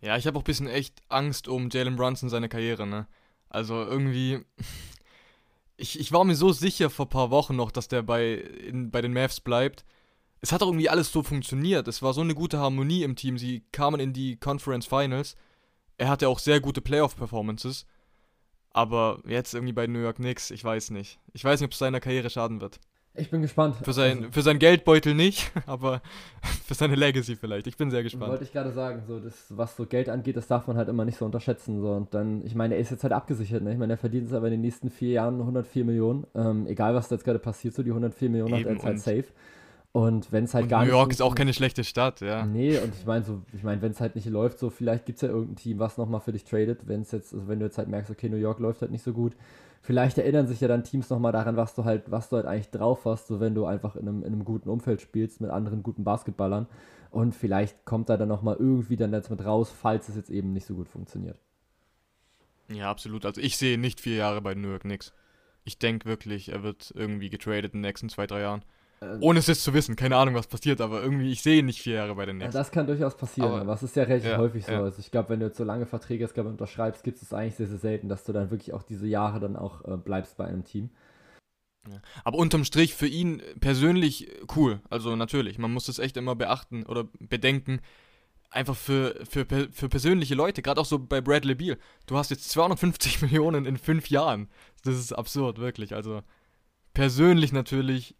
Ja, ich habe auch ein bisschen echt Angst um Jalen Brunson seine Karriere, ne? Also irgendwie. Ich, ich war mir so sicher vor ein paar Wochen noch, dass der bei, in, bei den Mavs bleibt. Es hat auch irgendwie alles so funktioniert. Es war so eine gute Harmonie im Team. Sie kamen in die Conference Finals. Er hatte auch sehr gute Playoff-Performances. Aber jetzt irgendwie bei New York Knicks, ich weiß nicht. Ich weiß nicht, ob es seiner Karriere schaden wird. Ich bin gespannt. Für sein, also, für sein Geldbeutel nicht, aber für seine Legacy vielleicht. Ich bin sehr gespannt. Wollte ich gerade sagen, so das, was so Geld angeht, das darf man halt immer nicht so unterschätzen. So. Und dann, ich meine, er ist jetzt halt abgesichert. Ne? Ich meine, er verdient es aber in den nächsten vier Jahren 104 Millionen. Ähm, egal, was da jetzt gerade passiert, so die 104 Millionen Eben hat er jetzt halt safe. Und wenn es halt und gar New nicht. New York ist auch keine schlechte Stadt, ja. Nee, und ich meine, so, ich meine, wenn es halt nicht läuft, so vielleicht gibt es ja irgendein Team, was nochmal für dich tradet, wenn es jetzt, also wenn du jetzt halt merkst, okay, New York läuft halt nicht so gut. Vielleicht erinnern sich ja dann Teams nochmal daran, was du halt, was du halt eigentlich drauf hast, so wenn du einfach in einem, in einem guten Umfeld spielst mit anderen guten Basketballern. Und vielleicht kommt da dann nochmal irgendwie dann jetzt mit raus, falls es jetzt eben nicht so gut funktioniert. Ja, absolut. Also ich sehe nicht vier Jahre bei New York nix. Ich denke wirklich, er wird irgendwie getradet in den nächsten zwei, drei Jahren. Äh, Ohne es jetzt zu wissen, keine Ahnung, was passiert, aber irgendwie, ich sehe nicht vier Jahre bei den Knicks. Ja, das kann durchaus passieren, aber, aber es ist ja relativ ja, häufig so. Ja. Also ich glaube, wenn du jetzt so lange Verträge jetzt, unterschreibst, gibt es eigentlich sehr, sehr selten, dass du dann wirklich auch diese Jahre dann auch äh, bleibst bei einem Team. Ja. Aber unterm Strich für ihn persönlich cool. Also natürlich, man muss das echt immer beachten oder bedenken. Einfach für, für, für persönliche Leute, gerade auch so bei Bradley Beal. Du hast jetzt 250 Millionen in fünf Jahren. Das ist absurd, wirklich. Also persönlich natürlich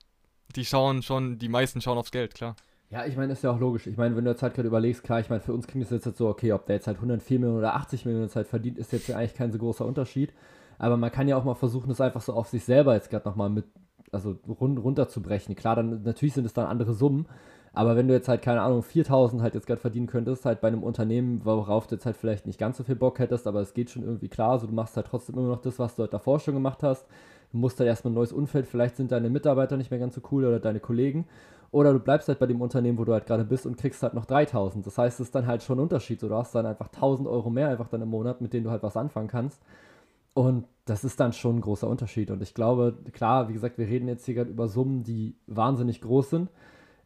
die schauen schon, die meisten schauen aufs Geld, klar. Ja, ich meine, ist ja auch logisch. Ich meine, wenn du jetzt halt gerade überlegst, klar, ich meine, für uns klingt es jetzt halt so, okay, ob der jetzt halt 104 Millionen oder 80 Millionen Zeit verdient, ist jetzt ja eigentlich kein so großer Unterschied. Aber man kann ja auch mal versuchen, das einfach so auf sich selber jetzt gerade nochmal mit, also run runterzubrechen. Klar, dann natürlich sind es dann andere Summen, aber wenn du jetzt halt, keine Ahnung, 4000 halt jetzt gerade verdienen könntest, halt bei einem Unternehmen, worauf du jetzt halt vielleicht nicht ganz so viel Bock hättest, aber es geht schon irgendwie klar, so also du machst halt trotzdem immer noch das, was du halt davor schon gemacht hast du musst halt erstmal ein neues Umfeld, vielleicht sind deine Mitarbeiter nicht mehr ganz so cool oder deine Kollegen. Oder du bleibst halt bei dem Unternehmen, wo du halt gerade bist und kriegst halt noch 3000. Das heißt, es ist dann halt schon ein Unterschied. So, du hast dann einfach 1000 Euro mehr einfach dann im Monat, mit denen du halt was anfangen kannst. Und das ist dann schon ein großer Unterschied. Und ich glaube, klar, wie gesagt, wir reden jetzt hier gerade über Summen, die wahnsinnig groß sind.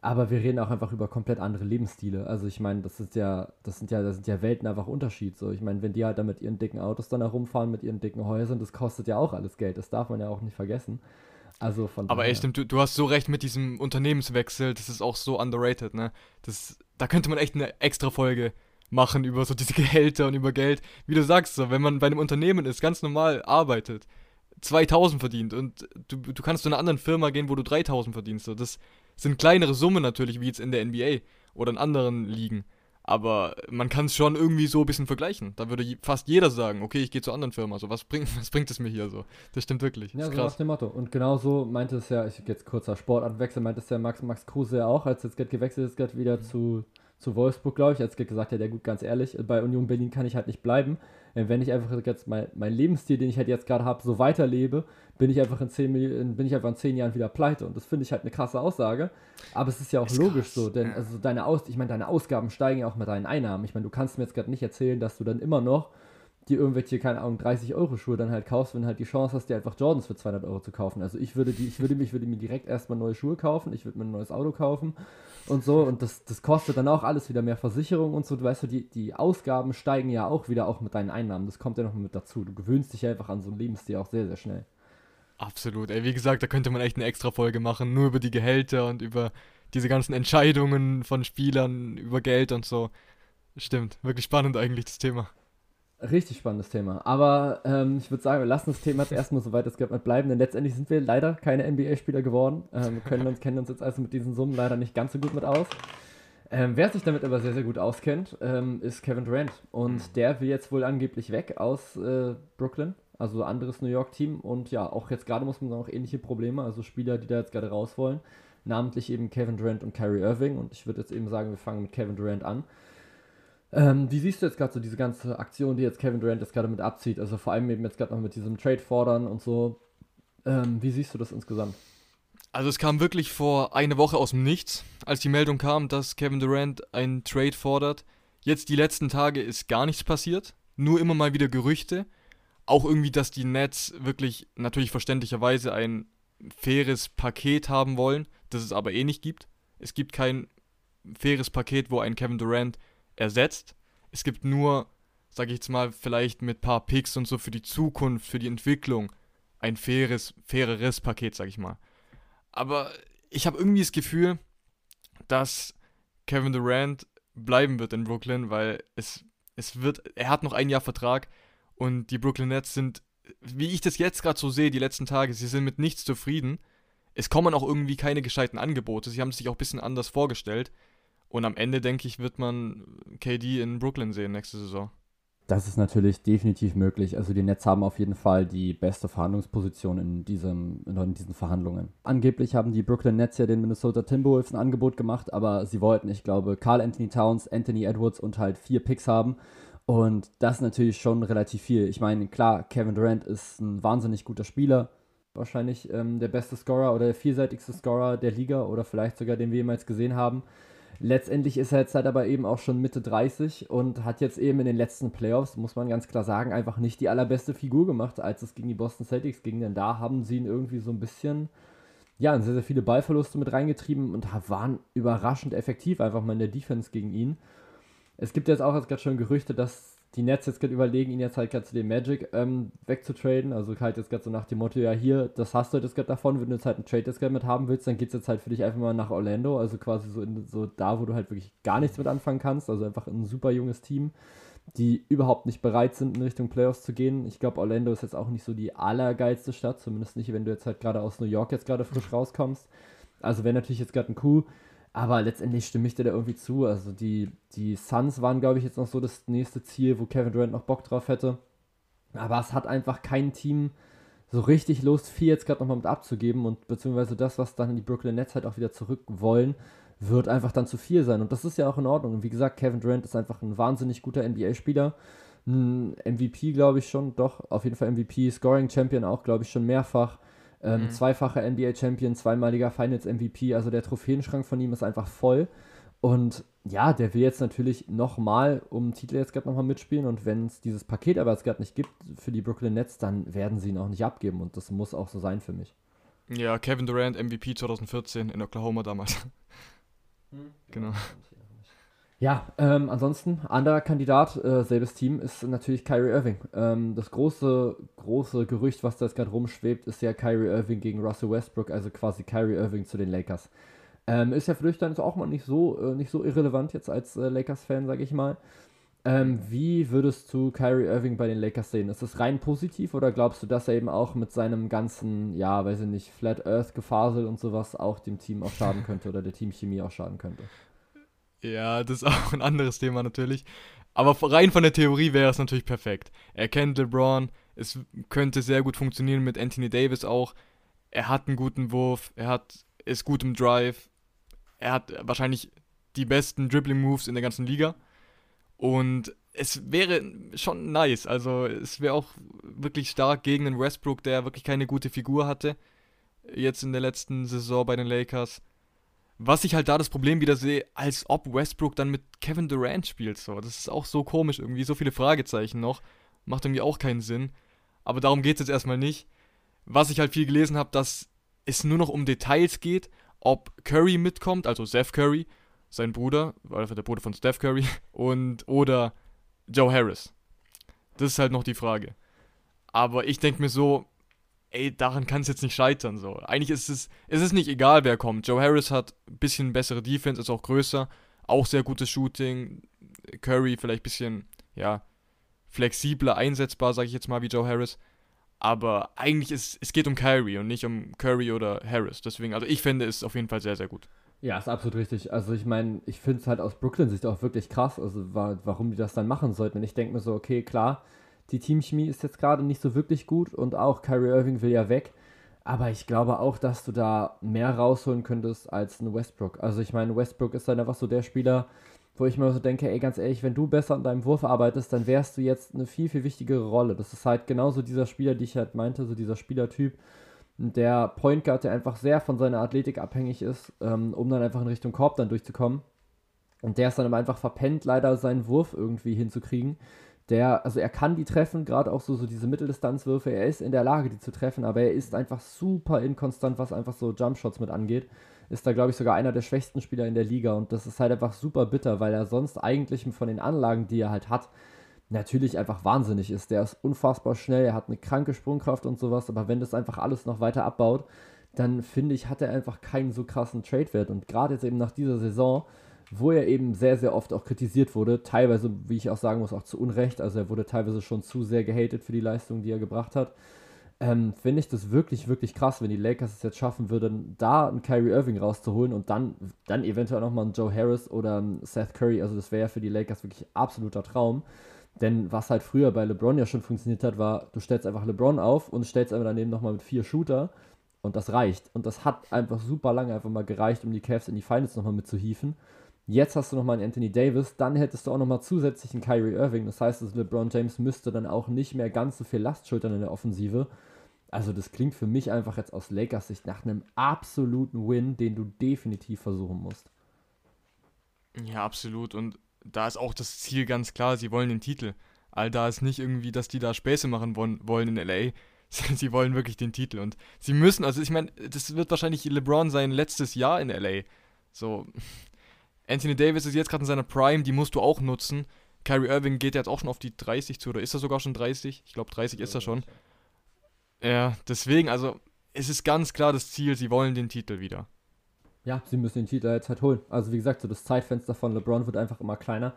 Aber wir reden auch einfach über komplett andere Lebensstile. Also ich meine, das ist ja, das sind ja, das sind ja Welten einfach Unterschied. So, ich meine, wenn die halt da mit ihren dicken Autos dann herumfahren, mit ihren dicken Häusern, das kostet ja auch alles Geld. Das darf man ja auch nicht vergessen. Also von Aber echt, du, du hast so recht mit diesem Unternehmenswechsel, das ist auch so underrated, ne? Das, da könnte man echt eine extra Folge machen über so diese Gehälter und über Geld. Wie du sagst, so, wenn man bei einem Unternehmen ist, ganz normal arbeitet, 2000 verdient und du, du kannst zu einer anderen Firma gehen, wo du 3000 verdienst. So, das, sind kleinere Summen natürlich, wie jetzt in der NBA oder in anderen Ligen. Aber man kann es schon irgendwie so ein bisschen vergleichen. Da würde fast jeder sagen, okay, ich gehe zur anderen Firma. So, was bringt, was bringt es mir hier so? Das stimmt wirklich. Das ja, so nach dem Motto. Und genauso meinte es ja, ich jetzt kurzer Sportartwechsel, meinte es ja Max, Max Kruse ja auch, als jetzt gewechselt ist, gerade wieder mhm. zu, zu Wolfsburg, glaube ich. Als gesagt hat, ja gut, ganz ehrlich, bei Union Berlin kann ich halt nicht bleiben. Wenn ich einfach jetzt mein, mein Lebensstil, den ich halt jetzt gerade habe, so weiterlebe, bin ich einfach in zehn, bin ich einfach in zehn Jahren wieder pleite. Und das finde ich halt eine krasse Aussage. Aber es ist ja auch ist logisch krass. so, denn also deine Aus, ich meine, deine Ausgaben steigen ja auch mit deinen Einnahmen. Ich meine, du kannst mir jetzt gerade nicht erzählen, dass du dann immer noch die irgendwelche, keine Ahnung, 30 Euro Schuhe dann halt kaufst, wenn du halt die Chance hast, dir einfach Jordans für 200 Euro zu kaufen. Also ich würde die, ich würde mich, würde mir direkt erstmal neue Schuhe kaufen, ich würde mir ein neues Auto kaufen und so und das, das kostet dann auch alles wieder mehr Versicherung und so. Du weißt du, die, die Ausgaben steigen ja auch wieder auch mit deinen Einnahmen. Das kommt ja noch mit dazu. Du gewöhnst dich einfach an so ein Lebensstil auch sehr, sehr schnell. Absolut. Ey, wie gesagt, da könnte man echt eine extra Folge machen, nur über die Gehälter und über diese ganzen Entscheidungen von Spielern, über Geld und so. Stimmt, wirklich spannend eigentlich das Thema. Richtig spannendes Thema. Aber ähm, ich würde sagen, wir lassen das Thema jetzt erstmal so weit es geht bleiben, denn letztendlich sind wir leider keine NBA-Spieler geworden. Ähm, wir können uns, kennen uns jetzt also mit diesen Summen leider nicht ganz so gut mit aus. Ähm, wer sich damit aber sehr, sehr gut auskennt, ähm, ist Kevin Durant. Und mhm. der will jetzt wohl angeblich weg aus äh, Brooklyn, also anderes New York-Team. Und ja, auch jetzt gerade muss man sagen, auch ähnliche Probleme, also Spieler, die da jetzt gerade raus wollen. Namentlich eben Kevin Durant und Kyrie Irving. Und ich würde jetzt eben sagen, wir fangen mit Kevin Durant an. Ähm, wie siehst du jetzt gerade so diese ganze Aktion, die jetzt Kevin Durant jetzt gerade mit abzieht? Also vor allem eben jetzt gerade noch mit diesem Trade fordern und so. Ähm, wie siehst du das insgesamt? Also es kam wirklich vor eine Woche aus dem Nichts, als die Meldung kam, dass Kevin Durant einen Trade fordert. Jetzt die letzten Tage ist gar nichts passiert, nur immer mal wieder Gerüchte. Auch irgendwie, dass die Nets wirklich natürlich verständlicherweise ein faires Paket haben wollen, das es aber eh nicht gibt. Es gibt kein faires Paket, wo ein Kevin Durant ersetzt. Es gibt nur, sage ich jetzt mal, vielleicht mit ein paar Picks und so für die Zukunft, für die Entwicklung ein faires, faireres Paket, sage ich mal. Aber ich habe irgendwie das Gefühl, dass Kevin Durant bleiben wird in Brooklyn, weil es, es wird, er hat noch ein Jahr Vertrag und die Brooklyn Nets sind, wie ich das jetzt gerade so sehe, die letzten Tage, sie sind mit nichts zufrieden. Es kommen auch irgendwie keine gescheiten Angebote. Sie haben sich auch ein bisschen anders vorgestellt. Und am Ende, denke ich, wird man KD in Brooklyn sehen nächste Saison. Das ist natürlich definitiv möglich. Also die Nets haben auf jeden Fall die beste Verhandlungsposition in, diesem, in diesen Verhandlungen. Angeblich haben die Brooklyn Nets ja den Minnesota Timberwolves ein Angebot gemacht, aber sie wollten, ich glaube, Carl Anthony Towns, Anthony Edwards und halt vier Picks haben. Und das ist natürlich schon relativ viel. Ich meine, klar, Kevin Durant ist ein wahnsinnig guter Spieler. Wahrscheinlich ähm, der beste Scorer oder der vielseitigste Scorer der Liga oder vielleicht sogar den wir jemals gesehen haben. Letztendlich ist er jetzt halt aber eben auch schon Mitte 30 und hat jetzt eben in den letzten Playoffs, muss man ganz klar sagen, einfach nicht die allerbeste Figur gemacht, als es gegen die Boston Celtics ging, denn da haben sie ihn irgendwie so ein bisschen, ja, sehr, sehr viele Ballverluste mit reingetrieben und waren überraschend effektiv einfach mal in der Defense gegen ihn. Es gibt jetzt auch jetzt gerade schon Gerüchte, dass die Nets jetzt gerade überlegen, ihn jetzt halt gerade zu dem Magic ähm, wegzutraden. Also halt jetzt gerade so nach dem Motto, ja hier, das hast du jetzt gerade davon, wenn du jetzt halt einen Trade jetzt gerade mit haben willst, dann geht es jetzt halt für dich einfach mal nach Orlando, also quasi so, in, so da, wo du halt wirklich gar nichts mit anfangen kannst, also einfach ein super junges Team, die überhaupt nicht bereit sind, in Richtung Playoffs zu gehen. Ich glaube, Orlando ist jetzt auch nicht so die allergeilste Stadt, zumindest nicht, wenn du jetzt halt gerade aus New York jetzt gerade frisch rauskommst. Also wäre natürlich jetzt gerade ein Coup, aber letztendlich stimme ich dir da irgendwie zu. Also die, die Suns waren, glaube ich, jetzt noch so das nächste Ziel, wo Kevin Durant noch Bock drauf hätte. Aber es hat einfach kein Team so richtig Lust, viel jetzt gerade nochmal mit abzugeben und beziehungsweise das, was dann die Brooklyn Nets halt auch wieder zurück wollen, wird einfach dann zu viel sein. Und das ist ja auch in Ordnung. Und wie gesagt, Kevin Durant ist einfach ein wahnsinnig guter NBA-Spieler. Ein MVP, glaube ich schon, doch, auf jeden Fall MVP, Scoring Champion auch, glaube ich, schon mehrfach. Ähm, mhm. Zweifacher NBA-Champion, zweimaliger Finals-MVP, also der Trophäenschrank von ihm ist einfach voll. Und ja, der will jetzt natürlich nochmal um Titel jetzt gerade nochmal mitspielen. Und wenn es dieses Paket aber jetzt gerade nicht gibt für die Brooklyn Nets, dann werden sie ihn auch nicht abgeben. Und das muss auch so sein für mich. Ja, Kevin Durant, MVP 2014 in Oklahoma damals. Hm, genau. Ja, ähm, ansonsten, anderer Kandidat, äh, selbes Team, ist natürlich Kyrie Irving. Ähm, das große, große Gerücht, was da jetzt gerade rumschwebt, ist ja Kyrie Irving gegen Russell Westbrook, also quasi Kyrie Irving zu den Lakers. Ähm, ist ja für dich dann jetzt auch mal nicht so, äh, nicht so irrelevant jetzt als äh, Lakers-Fan, sage ich mal. Ähm, wie würdest du Kyrie Irving bei den Lakers sehen? Ist das rein positiv oder glaubst du, dass er eben auch mit seinem ganzen, ja, weiß ich nicht, Flat Earth Gefasel und sowas auch dem Team auch schaden könnte oder der Teamchemie auch schaden könnte? Ja, das ist auch ein anderes Thema natürlich. Aber rein von der Theorie wäre es natürlich perfekt. Er kennt LeBron, es könnte sehr gut funktionieren mit Anthony Davis auch. Er hat einen guten Wurf, er hat, ist gut im Drive, er hat wahrscheinlich die besten Dribbling Moves in der ganzen Liga. Und es wäre schon nice. Also es wäre auch wirklich stark gegen einen Westbrook, der wirklich keine gute Figur hatte. Jetzt in der letzten Saison bei den Lakers. Was ich halt da das Problem wieder sehe, als ob Westbrook dann mit Kevin Durant spielt. So. Das ist auch so komisch irgendwie. So viele Fragezeichen noch. Macht irgendwie auch keinen Sinn. Aber darum geht es jetzt erstmal nicht. Was ich halt viel gelesen habe, dass es nur noch um Details geht, ob Curry mitkommt, also Seth Curry, sein Bruder, weil der Bruder von Steph Curry, und oder Joe Harris. Das ist halt noch die Frage. Aber ich denke mir so, ey, daran kann es jetzt nicht scheitern. So. Eigentlich ist es, ist es nicht egal, wer kommt. Joe Harris hat ein bisschen bessere Defense, ist auch größer, auch sehr gutes Shooting. Curry vielleicht ein bisschen, ja, flexibler einsetzbar, sage ich jetzt mal, wie Joe Harris. Aber eigentlich ist es geht um Kyrie und nicht um Curry oder Harris. Deswegen, also ich finde es auf jeden Fall sehr, sehr gut. Ja, ist absolut richtig. Also ich meine, ich finde es halt aus Brooklyn-Sicht auch wirklich krass, also war, warum die das dann machen sollten. Und ich denke mir so, okay, klar, die Teamchemie ist jetzt gerade nicht so wirklich gut und auch Kyrie Irving will ja weg. Aber ich glaube auch, dass du da mehr rausholen könntest als ein Westbrook. Also ich meine, Westbrook ist dann einfach so der Spieler, wo ich mir so denke, ey, ganz ehrlich, wenn du besser an deinem Wurf arbeitest, dann wärst du jetzt eine viel, viel wichtigere Rolle. Das ist halt genauso dieser Spieler, die ich halt meinte, so dieser Spielertyp, der Point Guard, der einfach sehr von seiner Athletik abhängig ist, ähm, um dann einfach in Richtung Korb dann durchzukommen. Und der ist dann aber einfach verpennt, leider seinen Wurf irgendwie hinzukriegen. Der, also er kann die treffen, gerade auch so, so diese Mitteldistanzwürfe, er ist in der Lage, die zu treffen, aber er ist einfach super inkonstant, was einfach so Jumpshots mit angeht. Ist da, glaube ich, sogar einer der schwächsten Spieler in der Liga und das ist halt einfach super bitter, weil er sonst eigentlich von den Anlagen, die er halt hat, natürlich einfach wahnsinnig ist. Der ist unfassbar schnell, er hat eine kranke Sprungkraft und sowas, aber wenn das einfach alles noch weiter abbaut, dann finde ich, hat er einfach keinen so krassen Trade-Wert. Und gerade jetzt eben nach dieser Saison, wo er eben sehr, sehr oft auch kritisiert wurde, teilweise, wie ich auch sagen muss, auch zu Unrecht, also er wurde teilweise schon zu sehr gehatet für die Leistung, die er gebracht hat, ähm, finde ich das wirklich, wirklich krass, wenn die Lakers es jetzt schaffen würden, da einen Kyrie Irving rauszuholen und dann, dann eventuell nochmal einen Joe Harris oder einen Seth Curry, also das wäre ja für die Lakers wirklich absoluter Traum. Denn was halt früher bei LeBron ja schon funktioniert hat, war, du stellst einfach LeBron auf und stellst einfach daneben nochmal mit vier Shooter und das reicht. Und das hat einfach super lange einfach mal gereicht, um die Cavs in die Finals nochmal mitzuhieven. Jetzt hast du nochmal einen Anthony Davis, dann hättest du auch nochmal zusätzlich einen Kyrie Irving. Das heißt, dass LeBron James müsste dann auch nicht mehr ganz so viel Last schultern in der Offensive. Also das klingt für mich einfach jetzt aus Lakers Sicht nach einem absoluten Win, den du definitiv versuchen musst. Ja, absolut. Und da ist auch das Ziel ganz klar, sie wollen den Titel. All da ist nicht irgendwie, dass die da Späße machen wollen in LA. Sie wollen wirklich den Titel und sie müssen, also ich meine, das wird wahrscheinlich LeBron sein letztes Jahr in LA. So, Anthony Davis ist jetzt gerade in seiner Prime, die musst du auch nutzen. Kyrie Irving geht jetzt auch schon auf die 30 zu, oder ist er sogar schon 30? Ich glaube, 30 ist er schon. Ja, deswegen, also, es ist ganz klar das Ziel, sie wollen den Titel wieder ja, sie müssen den Titel jetzt halt holen. Also wie gesagt, so das Zeitfenster von LeBron wird einfach immer kleiner.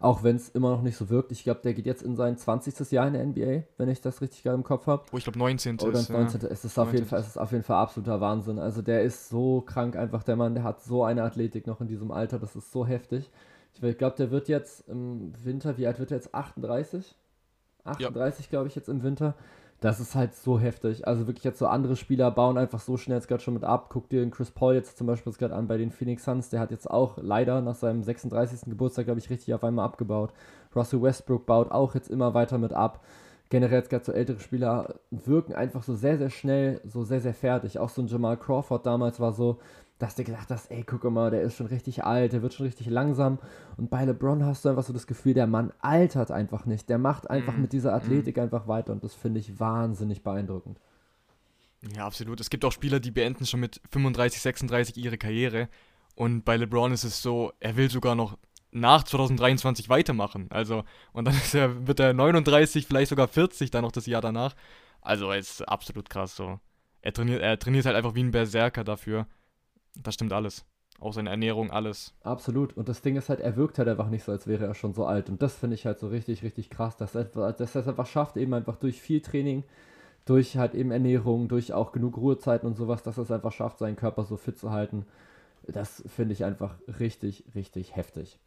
Auch wenn es immer noch nicht so wirkt. Ich glaube, der geht jetzt in sein 20. Jahr in der NBA, wenn ich das richtig gerade im Kopf habe. Oh, ich glaube 19. Oder 19. Ja. Es ist auf jeden Fall, es ist auf jeden Fall absoluter Wahnsinn. Also der ist so krank einfach, der Mann, der hat so eine Athletik noch in diesem Alter, das ist so heftig. Ich glaube, der wird jetzt im Winter, wie alt wird er jetzt? 38? 38, ja. glaube ich, jetzt im Winter das ist halt so heftig. Also wirklich jetzt so andere Spieler bauen einfach so schnell jetzt gerade schon mit ab. Guck dir den Chris Paul jetzt zum Beispiel gerade an bei den Phoenix Suns. Der hat jetzt auch leider nach seinem 36. Geburtstag, glaube ich, richtig auf einmal abgebaut. Russell Westbrook baut auch jetzt immer weiter mit ab. Generell jetzt gerade so ältere Spieler wirken einfach so sehr, sehr schnell, so sehr, sehr fertig. Auch so ein Jamal Crawford damals war so, dass du gedacht hast, ey, guck mal, der ist schon richtig alt, der wird schon richtig langsam. Und bei LeBron hast du einfach so das Gefühl, der Mann altert einfach nicht. Der macht einfach mm. mit dieser Athletik mm. einfach weiter und das finde ich wahnsinnig beeindruckend. Ja, absolut. Es gibt auch Spieler, die beenden schon mit 35, 36 ihre Karriere. Und bei LeBron ist es so, er will sogar noch nach 2023 weitermachen. Also, und dann er, wird er 39, vielleicht sogar 40 dann noch das Jahr danach. Also, es ist absolut krass so. Er trainiert, er trainiert halt einfach wie ein Berserker dafür. Das stimmt alles. Auch seine Ernährung, alles. Absolut. Und das Ding ist halt, er wirkt halt einfach nicht so, als wäre er schon so alt. Und das finde ich halt so richtig, richtig krass, dass er, dass er es einfach schafft, eben einfach durch viel Training, durch halt eben Ernährung, durch auch genug Ruhezeiten und sowas, dass er es einfach schafft, seinen Körper so fit zu halten. Das finde ich einfach richtig, richtig heftig.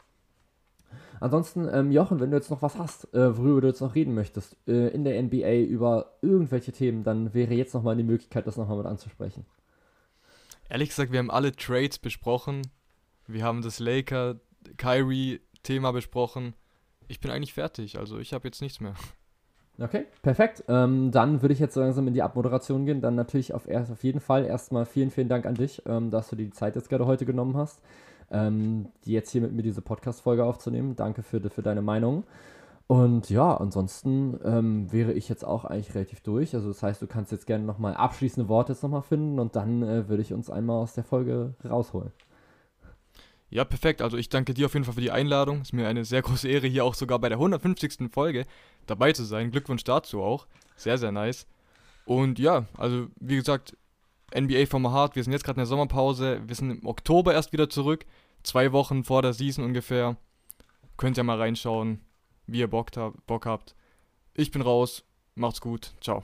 Ansonsten, ähm, Jochen, wenn du jetzt noch was hast, äh, worüber du jetzt noch reden möchtest, äh, in der NBA über irgendwelche Themen, dann wäre jetzt nochmal die Möglichkeit, das nochmal mit anzusprechen. Ehrlich gesagt, wir haben alle Trades besprochen. Wir haben das Laker-Kyrie-Thema besprochen. Ich bin eigentlich fertig, also ich habe jetzt nichts mehr. Okay, perfekt. Ähm, dann würde ich jetzt langsam in die Abmoderation gehen. Dann natürlich auf, erst, auf jeden Fall erstmal vielen, vielen Dank an dich, ähm, dass du dir die Zeit jetzt gerade heute genommen hast ähm, jetzt hier mit mir diese Podcast-Folge aufzunehmen. Danke für, für deine Meinung. Und ja, ansonsten ähm, wäre ich jetzt auch eigentlich relativ durch. Also das heißt, du kannst jetzt gerne nochmal abschließende Worte jetzt nochmal finden und dann äh, würde ich uns einmal aus der Folge rausholen. Ja, perfekt. Also ich danke dir auf jeden Fall für die Einladung. Ist mir eine sehr große Ehre, hier auch sogar bei der 150. Folge dabei zu sein. Glückwunsch dazu auch. Sehr, sehr nice. Und ja, also wie gesagt, NBA vom Hart. Wir sind jetzt gerade in der Sommerpause. Wir sind im Oktober erst wieder zurück zwei Wochen vor der Season ungefähr. Könnt ihr mal reinschauen, wie ihr Bock, Bock habt. Ich bin raus. Macht's gut. Ciao.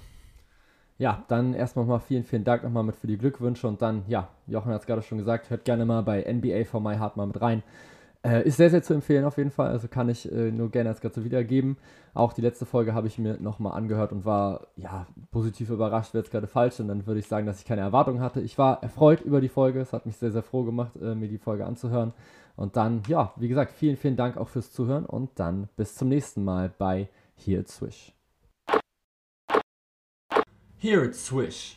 Ja, dann erstmal mal vielen, vielen Dank nochmal mit für die Glückwünsche und dann, ja, Jochen hat es gerade schon gesagt, hört gerne mal bei NBA for My Heart mal mit rein. Äh, ist sehr, sehr zu empfehlen auf jeden Fall. Also kann ich äh, nur gerne als Ganze wiedergeben. Auch die letzte Folge habe ich mir nochmal angehört und war ja positiv überrascht, wäre jetzt gerade falsch. Und dann würde ich sagen, dass ich keine Erwartungen hatte. Ich war erfreut über die Folge. Es hat mich sehr, sehr froh gemacht, äh, mir die Folge anzuhören. Und dann, ja, wie gesagt, vielen, vielen Dank auch fürs Zuhören und dann bis zum nächsten Mal bei Here It's Swish. Here It's Swish.